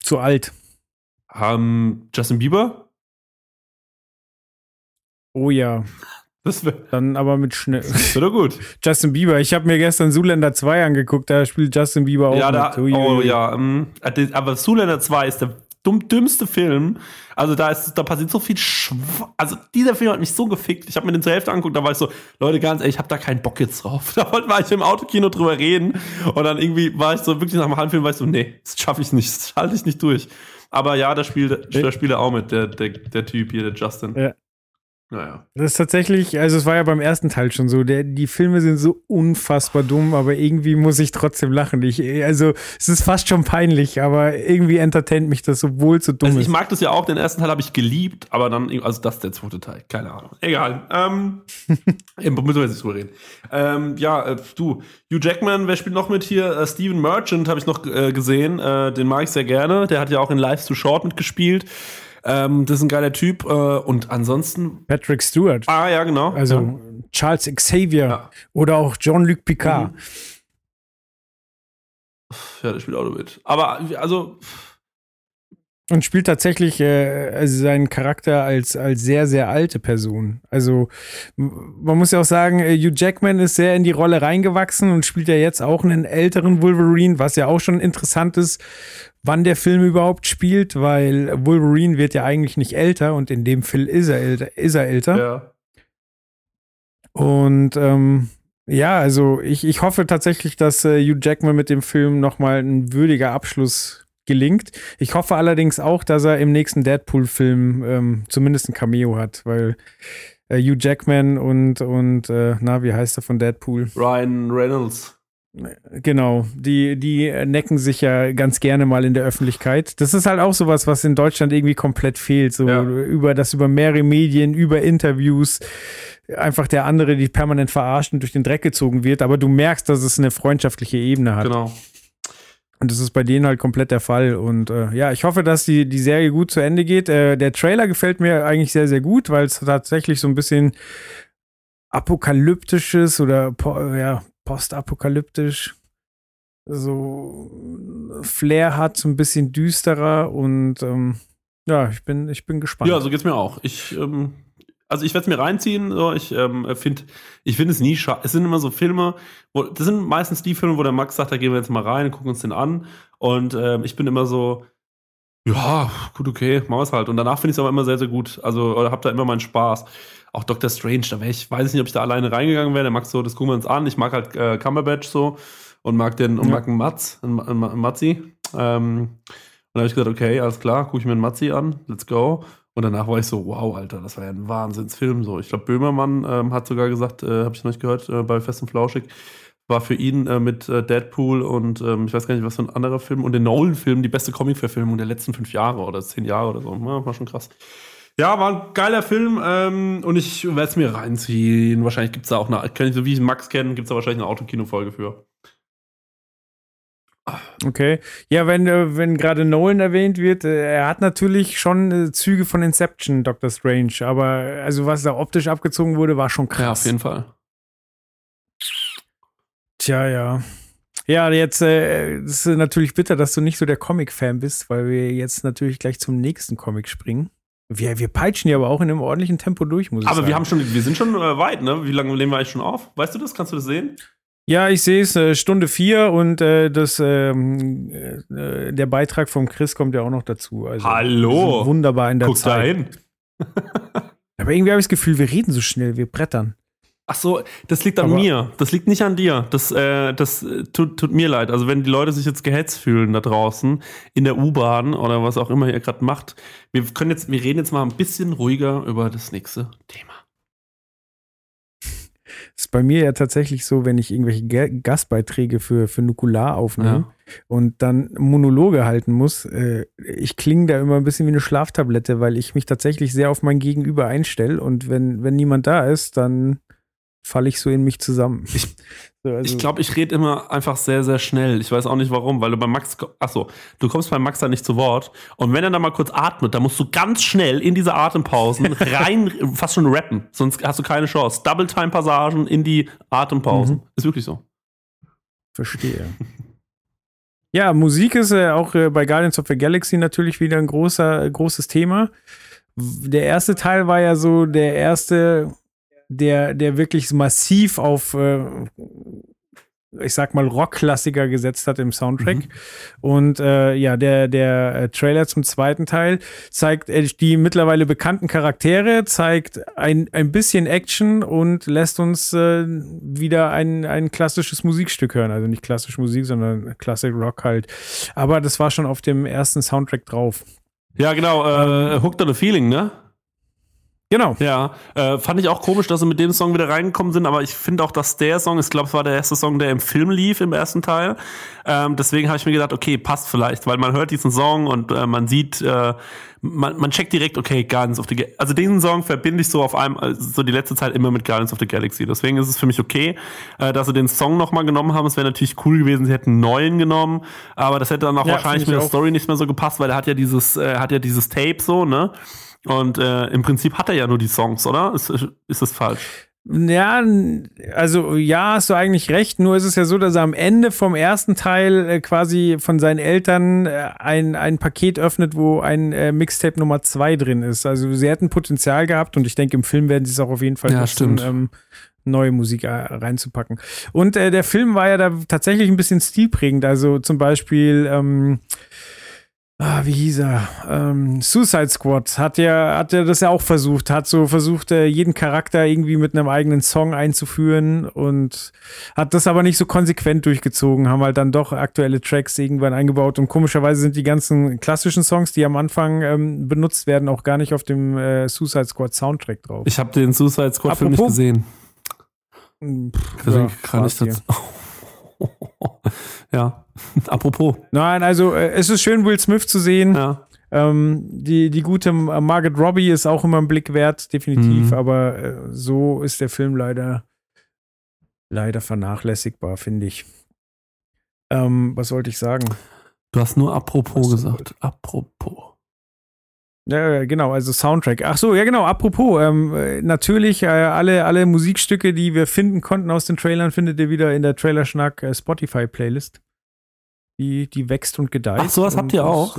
[SPEAKER 2] Zu alt.
[SPEAKER 3] Ähm, Justin Bieber?
[SPEAKER 2] Oh ja. Dann aber mit schnell.
[SPEAKER 3] doch gut.
[SPEAKER 2] Justin Bieber. Ich habe mir gestern Zuländer 2 angeguckt, da spielt Justin Bieber auch
[SPEAKER 3] ja, da,
[SPEAKER 2] mit.
[SPEAKER 3] Oh ja. Ähm, äh, aber Zoolander 2 ist der dumm, dümmste Film. Also da ist, da passiert so viel Schw Also dieser Film hat mich so gefickt. Ich habe mir den zur Hälfte angeguckt, da war ich so, Leute, ganz ehrlich, ich habe da keinen Bock jetzt drauf. Da war ich im Autokino drüber reden und dann irgendwie war ich so wirklich nach dem halben Film, war ich so, nee, das schaffe ich nicht, das halte ich nicht durch. Aber ja, da spielt, da spielt er auch mit, der, der, der Typ hier, der Justin.
[SPEAKER 2] Ja.
[SPEAKER 3] Naja.
[SPEAKER 2] Das ist tatsächlich, also es war ja beim ersten Teil schon so, der, die Filme sind so unfassbar dumm, aber irgendwie muss ich trotzdem lachen. Ich, also es ist fast schon peinlich, aber irgendwie entertaint mich das, obwohl so dumm
[SPEAKER 3] Also ich
[SPEAKER 2] ist.
[SPEAKER 3] mag das ja auch, den ersten Teil habe ich geliebt, aber dann, also das ist der zweite Teil, keine Ahnung. Egal. Ähm, eben, müssen wir jetzt nicht drüber reden. Ähm, ja, äh, du, Hugh Jackman, wer spielt noch mit hier? Äh, Steven Merchant habe ich noch äh, gesehen, äh, den mag ich sehr gerne. Der hat ja auch in Lives to Short mitgespielt. Ähm, das ist ein geiler Typ. Äh, und ansonsten,
[SPEAKER 2] Patrick Stewart.
[SPEAKER 3] ah ja, genau.
[SPEAKER 2] Also
[SPEAKER 3] ja.
[SPEAKER 2] Charles Xavier
[SPEAKER 3] Ja.
[SPEAKER 2] oder auch Jean-Luc Picard.
[SPEAKER 3] Mhm. ja, der spielt auch noch mit. Aber also,
[SPEAKER 2] Und spielt tatsächlich äh, also seinen Charakter als, als sehr, sehr alte Person. Also man muss ja auch sagen, äh, Hugh Jackman ist sehr in die Rolle reingewachsen und spielt ja jetzt auch einen älteren Wolverine, was ja auch schon interessant ist, wann der Film überhaupt spielt, weil Wolverine wird ja eigentlich nicht älter und in dem Film ist er älter. Ist er älter.
[SPEAKER 3] ja.
[SPEAKER 2] Und ähm, ja, also ich, ich hoffe tatsächlich, dass äh, Hugh Jackman mit dem Film nochmal ein würdiger Abschluss gelingt. Ich hoffe allerdings auch, dass er im nächsten Deadpool-Film ähm, zumindest ein Cameo hat, weil äh, Hugh Jackman und, und äh, na, wie heißt er von Deadpool?
[SPEAKER 3] Ryan Reynolds.
[SPEAKER 2] Genau, die, die necken sich ja ganz gerne mal in der Öffentlichkeit. Das ist halt auch sowas, was in Deutschland irgendwie komplett fehlt. So
[SPEAKER 3] Ja.
[SPEAKER 2] über das über mehrere Medien, über Interviews, einfach der andere, die permanent verarscht und durch den Dreck gezogen wird. Aber du merkst, dass es eine freundschaftliche Ebene hat.
[SPEAKER 3] Genau.
[SPEAKER 2] Und das ist bei denen halt komplett der Fall. Und äh, ja, ich hoffe, dass die, die Serie gut zu Ende geht. Äh, der Trailer gefällt mir eigentlich sehr, sehr gut, weil es tatsächlich so ein bisschen apokalyptisches oder po ja, postapokalyptisch, so Flair hat, so ein bisschen düsterer und ähm, ja, ich bin, ich bin gespannt.
[SPEAKER 3] Ja, so geht's mir auch. Ich, ähm, also ich werde es mir reinziehen. So. Ich ähm, finde, ich finde es nie schade. Es sind immer so Filme, wo das sind meistens die Filme, wo der Max sagt, da gehen wir jetzt mal rein, gucken uns den an. Und ähm, ich bin immer so, ja, gut, okay, machen wir es halt. Und danach finde ich es aber immer sehr, sehr gut. Also oder hab da immer meinen Spaß. Auch Doctor Strange, da wäre ich, weiß ich nicht, ob ich da alleine reingegangen wäre. Der Max so, das gucken wir uns an. Ich mag halt äh, Cumberbatch so und mag den und
[SPEAKER 2] Ja.
[SPEAKER 3] mag einen Matz, einen, einen, einen Matzi. Ähm, und dann habe ich gesagt, okay, alles klar, gucke ich mir einen Matzi an, let's go. Und danach war ich so, wow, Alter, das war ja ein Wahnsinnsfilm. So, ich glaube, Böhmermann ähm, hat sogar gesagt, äh, habe ich noch nicht gehört, äh, bei Fest und Flauschig, war für ihn äh, mit äh, Deadpool und ähm, ich weiß gar nicht, was für ein anderer Film und den Nolan-Film die beste Comic-Verfilmung der letzten fünf Jahre oder zehn Jahre oder so. Ja, war schon krass. Ja, war ein geiler Film ähm, und ich werde es mir reinziehen. Wahrscheinlich gibt es da auch eine, so wie ich Max kenne, gibt es da wahrscheinlich eine Autokino-Folge für.
[SPEAKER 2] Okay. Ja, wenn, äh, wenn gerade Nolan erwähnt wird, äh, er hat natürlich schon äh, Züge von Inception, Doctor Strange, aber also was da optisch abgezogen wurde, war schon krass.
[SPEAKER 3] Ja, auf jeden Fall.
[SPEAKER 2] Tja, ja. Ja, jetzt äh, ist natürlich bitter, dass du nicht so der Comic-Fan bist, weil wir jetzt natürlich gleich zum nächsten Comic springen. Wir, wir peitschen ja aber auch in einem ordentlichen Tempo durch, muss ich
[SPEAKER 3] Aber
[SPEAKER 2] sagen.
[SPEAKER 3] wir haben schon, wir sind schon äh, weit, ne? Wie lange nehmen wir eigentlich schon auf? Weißt du das? Kannst du das sehen?
[SPEAKER 2] Ja, ich sehe es, äh, Stunde vier und äh, das, ähm, äh, der Beitrag vom Chris kommt ja auch noch dazu. Also,
[SPEAKER 3] Hallo.
[SPEAKER 2] Wunderbar in der
[SPEAKER 3] Guck da
[SPEAKER 2] Zeit.
[SPEAKER 3] hin.
[SPEAKER 2] Aber irgendwie habe ich das Gefühl, wir reden so schnell, wir brettern.
[SPEAKER 3] Ach so, das liegt an
[SPEAKER 2] Aber-
[SPEAKER 3] mir. Das liegt nicht an dir. Das, äh, das äh, tut, tut mir leid. Also wenn die Leute sich jetzt gehetzt fühlen da draußen in der U-Bahn oder was auch immer ihr gerade macht, wir können jetzt, wir reden jetzt mal ein bisschen ruhiger über das nächste Thema.
[SPEAKER 2] Ist bei mir ja tatsächlich so, wenn ich irgendwelche Ga- Gastbeiträge für, für Nukular aufnehme und dann Monologe halten muss, äh, ich klinge da immer ein bisschen wie eine Schlaftablette, weil ich mich tatsächlich sehr auf mein Gegenüber einstelle und wenn, wenn niemand da ist, dann falle ich so in mich zusammen.
[SPEAKER 3] Ich-
[SPEAKER 2] also,
[SPEAKER 3] Ich glaube, ich rede immer einfach sehr, sehr schnell. Ich weiß auch nicht warum, weil du bei Max, ach so, du kommst bei Max da nicht zu Wort. Und wenn er dann mal kurz atmet, dann musst du ganz schnell in diese Atempausen rein, fast schon rappen. Sonst hast du keine Chance. Double-Time-Passagen in die Atempausen.
[SPEAKER 2] Mhm.
[SPEAKER 3] Ist wirklich so.
[SPEAKER 2] Verstehe. Ja, Musik ist äh, auch äh, bei Guardians of the Galaxy natürlich wieder ein großer, großes Thema. Der erste Teil war ja so der erste, der, der wirklich massiv auf, äh, ich sag mal, Rockklassiker gesetzt hat im Soundtrack. Und äh, ja, der, der äh, Trailer zum zweiten Teil zeigt äh, die mittlerweile bekannten Charaktere, zeigt ein, ein bisschen Action und lässt uns äh, wieder ein, ein klassisches Musikstück hören. Also nicht klassische Musik, sondern Classic Rock halt. Aber das war schon auf dem ersten Soundtrack drauf.
[SPEAKER 3] Ja, genau. Äh, Hooked on a Feeling, ne?
[SPEAKER 2] Genau.
[SPEAKER 3] Ja, äh, fand ich auch komisch, dass sie mit dem Song wieder reingekommen sind, aber ich finde auch, dass der Song, ich glaube, es war der erste Song, der im Film lief, im ersten Teil. Ähm, deswegen habe ich mir gedacht, okay, passt vielleicht, weil man hört diesen Song und äh, man sieht, äh, man, man checkt direkt, okay, Guardians of the Galaxy. Also diesen Song verbinde ich so auf einem, also so die letzte Zeit immer mit Guardians of the Galaxy. Deswegen ist es für mich okay, äh, dass sie den Song nochmal genommen haben. Es wäre natürlich cool gewesen, sie hätten einen neuen genommen, aber das hätte dann auch
[SPEAKER 2] Ja,
[SPEAKER 3] wahrscheinlich mit der. Story nicht mehr so gepasst, weil er hat ja dieses, äh, hat ja dieses Tape so, ne? Und äh, im Prinzip hat er ja nur die Songs, oder? Ist, ist das falsch?
[SPEAKER 2] Ja, also ja, hast du eigentlich recht. Nur ist es ja so, dass er am Ende vom ersten Teil äh, quasi von seinen Eltern äh, ein, ein Paket öffnet, wo ein äh, Mixtape Nummer zwei drin ist. Also sie hätten Potenzial gehabt und ich denke, im Film werden sie es auch auf jeden Fall
[SPEAKER 3] Ja,
[SPEAKER 2] nutzen,
[SPEAKER 3] stimmt.
[SPEAKER 2] ähm, neue Musik äh, reinzupacken. Und äh, der Film war ja da tatsächlich ein bisschen stilprägend. Also zum Beispiel ähm, Ah, wie hieß er? Ähm, Suicide Squad hat ja, hat ja das ja auch versucht, hat so versucht, äh, jeden Charakter irgendwie mit einem eigenen Song einzuführen und hat das aber nicht so konsequent durchgezogen, haben halt dann doch aktuelle Tracks irgendwann eingebaut und komischerweise sind die ganzen klassischen Songs, die am Anfang ähm, benutzt werden, auch gar nicht auf dem äh, Suicide Squad Soundtrack drauf.
[SPEAKER 3] Ich habe den Suicide Squad Film nicht
[SPEAKER 2] Apropos-
[SPEAKER 3] gesehen.
[SPEAKER 2] Pff,
[SPEAKER 3] Deswegen
[SPEAKER 2] ja,
[SPEAKER 3] kann ich das. ja, apropos.
[SPEAKER 2] Nein, also äh, es ist schön, Will Smith zu sehen.
[SPEAKER 3] Ja.
[SPEAKER 2] Ähm, die, die gute äh, Margaret Robbie ist auch immer ein Blick wert, definitiv,
[SPEAKER 3] Mhm.
[SPEAKER 2] aber äh, so ist der Film leider, leider vernachlässigbar, finde ich. Ähm, was wollte ich sagen?
[SPEAKER 3] Du hast nur apropos gesagt. Apropos.
[SPEAKER 2] Ja, genau, also Soundtrack. Ach so, ja genau, apropos, ähm, äh, natürlich, äh, alle, alle Musikstücke, die wir finden konnten aus den Trailern, findet ihr wieder in der Trailerschnack äh, Spotify-Playlist. Die, die wächst und gedeiht.
[SPEAKER 3] Ach, sowas habt ihr auch?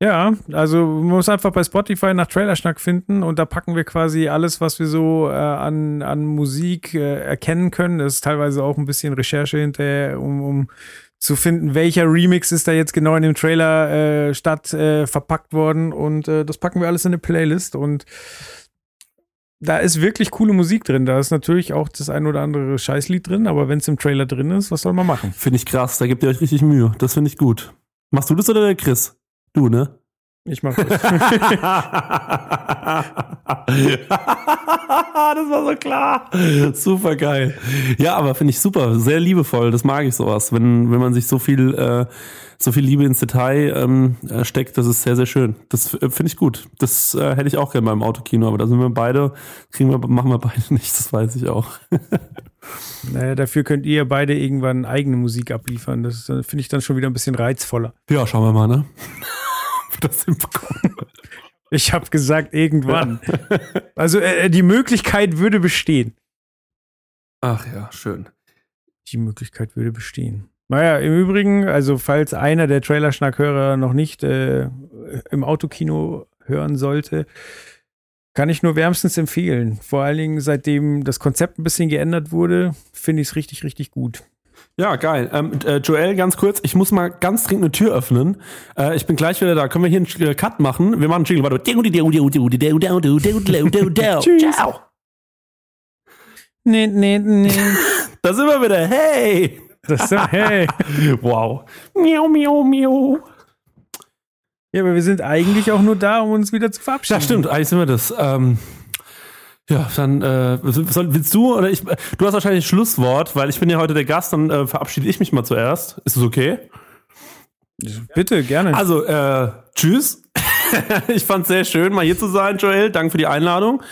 [SPEAKER 2] Ja, also man muss einfach bei Spotify nach Trailerschnack finden und da packen wir quasi alles, was wir so äh, an, an Musik äh, erkennen können. Das ist teilweise auch ein bisschen Recherche hinterher, um, um zu finden, welcher Remix ist da jetzt genau in dem Trailer äh, statt äh, verpackt worden und äh, das packen wir alles in eine Playlist und da ist wirklich coole Musik drin. Da ist natürlich auch das ein oder andere Scheißlied drin, aber wenn es im Trailer drin ist, was soll man machen?
[SPEAKER 3] Finde ich krass, da gebt ihr euch richtig Mühe. Das finde ich gut. Machst du das oder der Chris? Du, ne?
[SPEAKER 2] Ich mach das.
[SPEAKER 3] das war so klar. Super geil. Ja, aber finde ich super, sehr liebevoll. Das mag ich sowas, wenn wenn man sich so viel äh, so viel Liebe ins Detail ähm, äh, steckt. Das ist sehr sehr schön. Das äh, finde ich gut. Das äh, hätte ich auch gerne beim Autokino, aber da sind wir beide kriegen wir machen wir beide nicht. Das weiß ich auch.
[SPEAKER 2] Naja, dafür könnt ihr beide irgendwann eigene Musik abliefern. Das äh, finde ich dann schon wieder ein bisschen reizvoller.
[SPEAKER 3] Ja, schauen wir mal, ne? Wir das hinbekommen.
[SPEAKER 2] Ich habe gesagt, irgendwann. Also äh, die Möglichkeit würde bestehen.
[SPEAKER 3] Ach ja, schön.
[SPEAKER 2] Die Möglichkeit würde bestehen. Naja, im Übrigen, also falls einer der Trailerschnackhörer noch nicht äh, im Autokino hören sollte, kann ich nur wärmstens empfehlen. Vor allen Dingen, seitdem das Konzept ein bisschen geändert wurde, finde ich es richtig, richtig gut.
[SPEAKER 3] Ja, geil. Ähm, äh, Joel, ganz kurz, ich muss mal ganz dringend eine Tür öffnen. Äh, ich bin gleich wieder da. Können wir hier einen äh, Cut machen? Wir machen einen Jingle. Warte.
[SPEAKER 2] Tschüss.
[SPEAKER 3] Ciao.
[SPEAKER 2] Nee, nee, nee.
[SPEAKER 3] Da sind wir wieder. Hey.
[SPEAKER 2] Das ist, hey.
[SPEAKER 3] Wow. Miau, miau, miau.
[SPEAKER 2] Ja, aber wir sind eigentlich auch nur da, um uns wieder zu verabschieden.
[SPEAKER 3] Ja, stimmt. Eigentlich sind wir das. Ähm, ja, dann äh, soll, willst du oder ich? Du hast wahrscheinlich ein Schlusswort, weil ich bin ja heute der Gast. Dann äh, verabschiede ich mich mal zuerst. Ist es okay?
[SPEAKER 2] Bitte, gerne.
[SPEAKER 3] Also, äh, tschüss. ich fand's sehr schön, mal hier zu sein, Joel. Danke für die Einladung.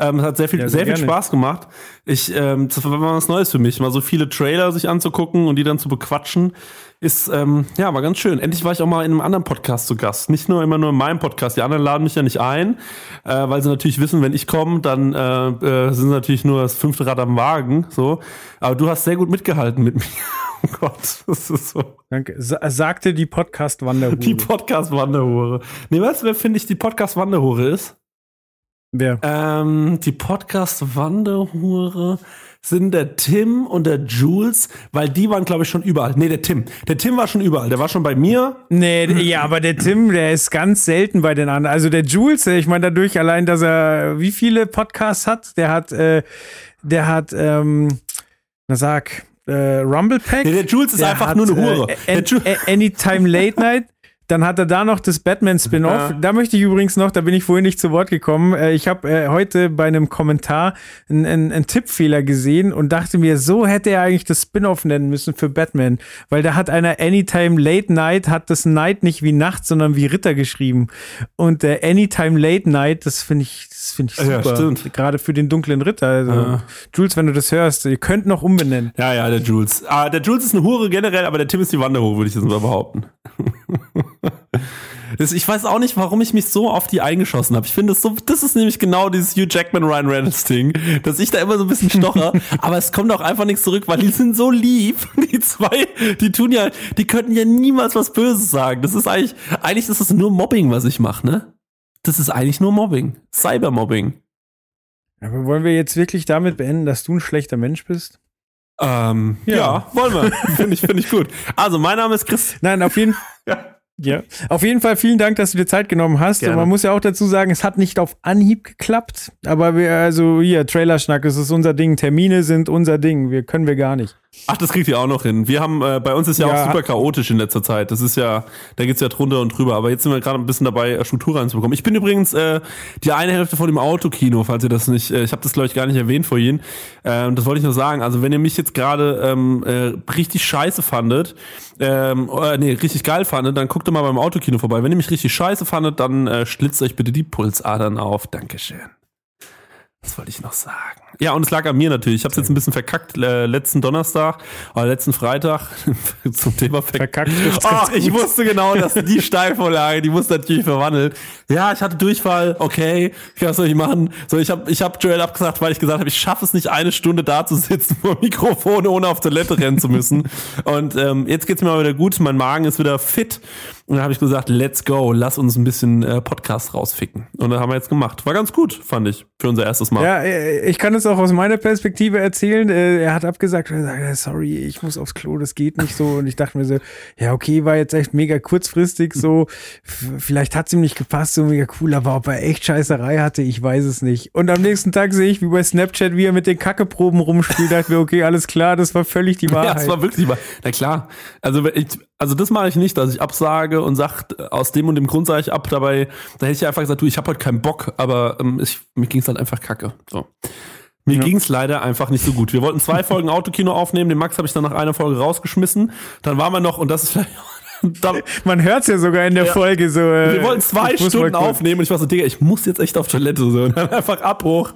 [SPEAKER 3] Ähm, es hat sehr viel,
[SPEAKER 2] Ja, sehr
[SPEAKER 3] sehr viel. Spaß gemacht. Ich, ähm, das war mal was Neues für mich, mal so viele Trailer sich anzugucken und die dann zu bequatschen, ist ähm, ja war ganz schön. Endlich war ich auch mal in einem anderen Podcast zu Gast, nicht nur immer nur in meinem Podcast. Die anderen laden mich ja nicht ein, äh, weil sie natürlich wissen, wenn ich komme, dann äh, äh, sind sie natürlich nur das fünfte Rad am Wagen. So, aber du hast sehr gut mitgehalten mit mir. Oh Gott, das ist so.
[SPEAKER 2] Danke. Sa sagte die Podcast-Wanderhure.
[SPEAKER 3] Die Podcast-Wanderhure. Nee, weißt du, wer finde ich die Podcast-Wanderhure ist?
[SPEAKER 2] Wer?
[SPEAKER 3] Ähm, die Podcast-Wanderhure sind der Tim und der Jules, weil die waren, glaube ich, schon überall. Nee, der Tim. Der Tim war schon überall. Der war schon bei mir.
[SPEAKER 2] Nee, ja, aber der Tim, der ist ganz selten bei den anderen. Also der Jules, äh, ich meine dadurch allein, dass er wie viele Podcasts hat, der hat, äh, der hat, ähm, na sag, äh, Rumble Pack.
[SPEAKER 3] Nee, der Jules ist
[SPEAKER 2] Der
[SPEAKER 3] einfach
[SPEAKER 2] hat,
[SPEAKER 3] nur eine Hure.
[SPEAKER 2] Äh, An A- Anytime Late Night. Dann hat er da noch das Batman-Spin-Off.
[SPEAKER 3] Ja.
[SPEAKER 2] Da möchte ich übrigens noch, da bin ich vorhin nicht zu Wort gekommen. Äh, ich habe äh, heute bei einem Kommentar einen, einen, einen Tippfehler gesehen und dachte mir, so hätte er eigentlich das Spin-Off nennen müssen für Batman. Weil da hat einer Anytime Late Night, hat das Night nicht wie Nacht, sondern wie Ritter geschrieben. Und äh, Anytime Late Night, das finde ich, das finde ich
[SPEAKER 3] Ja,
[SPEAKER 2] super.
[SPEAKER 3] stimmt.
[SPEAKER 2] Gerade für den dunklen Ritter. Also,
[SPEAKER 3] Ja.
[SPEAKER 2] Jules, wenn du das hörst, ihr könnt noch umbenennen.
[SPEAKER 3] Ja, ja, der Jules. Ah, der Jules ist eine Hure generell, aber der Tim ist die Wanderhure, würde ich jetzt mal behaupten. Ich weiß auch nicht, warum ich mich so auf die eingeschossen habe. Ich finde das so, das ist nämlich genau dieses Hugh Jackman Ryan Reynolds Ding, dass ich da immer so ein bisschen stocher, aber es kommt auch einfach nichts zurück, weil die sind so lieb. Die zwei, die tun ja, die könnten ja niemals was Böses sagen. Das ist eigentlich, eigentlich ist das nur Mobbing, was ich mache, ne? Das ist eigentlich nur Mobbing. Cybermobbing.
[SPEAKER 2] Aber wollen wir jetzt wirklich damit beenden, dass du ein schlechter Mensch bist?
[SPEAKER 3] Ähm, ja.
[SPEAKER 2] Ja.
[SPEAKER 3] wollen wir. Finde ich, finde ich gut. Also, mein Name ist Chris.
[SPEAKER 2] Nein, auf jeden
[SPEAKER 3] Ja.
[SPEAKER 2] Ja, auf jeden Fall vielen Dank, dass du dir Zeit genommen hast.
[SPEAKER 3] Gerne.
[SPEAKER 2] Und man muss ja auch dazu sagen, es hat nicht auf Anhieb geklappt. Aber wir, also hier, Trailerschnack, das ist unser Ding. Termine sind unser Ding. Wir können wir gar nicht.
[SPEAKER 3] Ach, das kriegt ihr auch noch hin. Wir haben, äh, bei uns ist ja,
[SPEAKER 2] Ja.
[SPEAKER 3] auch super chaotisch in letzter Zeit. Das ist ja, da geht's ja drunter und drüber. Aber jetzt sind wir gerade ein bisschen dabei, äh, Struktur reinzubekommen. Ich bin übrigens äh, die eine Hälfte von dem Autokino, falls ihr das nicht, äh, ich habe das glaube ich gar nicht erwähnt vorhin. Ähm, das wollte ich nur sagen. Also wenn ihr mich jetzt gerade ähm, äh, richtig scheiße fandet, ähm, äh, nee, richtig geil fandet, dann guckt doch mal beim Autokino vorbei. Wenn ihr mich richtig scheiße fandet, dann äh, schlitzt euch bitte die Pulsadern auf. Dankeschön. Das wollte ich noch sagen. Ja, und es lag an mir natürlich. Ich habe es jetzt ein bisschen verkackt äh, letzten Donnerstag oder letzten Freitag zum Thema verkackt.
[SPEAKER 2] Verkackt.
[SPEAKER 3] Oh, ich wusste genau, dass die Steilvorlage, die muss natürlich verwandelt. Ja, ich hatte Durchfall. Okay, was soll ich machen? So, ich habe ich hab Joel abgesagt, weil ich gesagt habe, ich schaffe es nicht, eine Stunde da zu sitzen vor dem Mikrofon, ohne auf Toilette rennen zu müssen. Und ähm, jetzt geht's mir mal wieder gut. Mein Magen ist wieder fit. Und dann habe ich gesagt, let's go, lass uns ein bisschen äh, Podcast rausficken. Und dann haben wir jetzt gemacht. War ganz gut, fand ich, für unser erstes Mal.
[SPEAKER 2] Ja, äh, ich kann es auch aus meiner Perspektive erzählen. Äh, Er hat abgesagt, sagt, äh, sorry, ich muss aufs Klo, das geht nicht so. Und ich dachte mir so, ja, okay, war jetzt echt mega kurzfristig so. Vielleicht hat es ihm nicht gepasst, so mega cool, aber ob er echt Scheißerei hatte, ich weiß es nicht. Und am nächsten Tag sehe ich, wie bei Snapchat, wie er mit den Kackeproben rumspielt. dachte mir, okay, alles klar, das war völlig die
[SPEAKER 3] Ja,
[SPEAKER 2] Wahrheit.
[SPEAKER 3] es war wirklich wahr. Na klar. Also wenn ich, also das mache ich nicht, dass ich absage und sag, aus dem und dem Grund sage ich ab. Dabei, da hätte ich einfach gesagt, du, ich habe heute keinen Bock, aber ähm, ich, mir ging es halt einfach kacke. So. Mir
[SPEAKER 2] Ja.
[SPEAKER 3] ging es leider einfach nicht so gut. Wir wollten zwei Folgen Autokino aufnehmen, den Max habe ich dann nach einer Folge rausgeschmissen. Dann waren wir noch, und das ist vielleicht. Da,
[SPEAKER 2] Man hört es ja sogar in der
[SPEAKER 3] Ja.
[SPEAKER 2] Folge so. Äh,
[SPEAKER 3] wir wollten zwei Stunden aufnehmen und ich war so, Digga, ich muss jetzt echt auf Toilette. So. Und dann einfach Abbruch.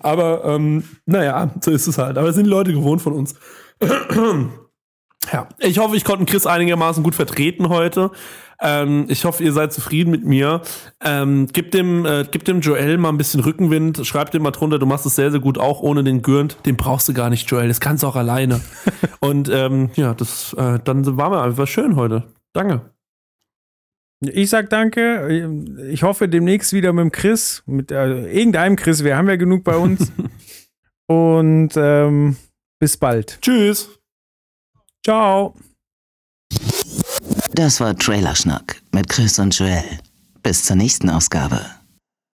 [SPEAKER 3] Aber ähm, naja, so ist es halt. Aber das sind die Leute gewohnt von uns. Ja, ich hoffe, ich konnte Chris einigermaßen gut vertreten heute. Ähm, ich hoffe, ihr seid zufrieden mit mir. Ähm, gib dem, äh, gib dem Joel mal ein bisschen Rückenwind. Schreib dem mal drunter, du machst es sehr, sehr gut, auch ohne den Gürnt. Den brauchst du gar nicht, Joel. Das kannst du auch alleine. Und ähm, ja, das, äh, dann waren wir einfach schön heute. Danke.
[SPEAKER 2] Ich sag danke. Ich hoffe demnächst wieder mit dem Chris, mit äh, irgendeinem Chris. Wir haben ja genug bei uns. Und ähm, bis bald.
[SPEAKER 3] Tschüss.
[SPEAKER 2] Ciao.
[SPEAKER 7] Das war Trailerschnack mit Chris und Joel. Bis zur nächsten Ausgabe.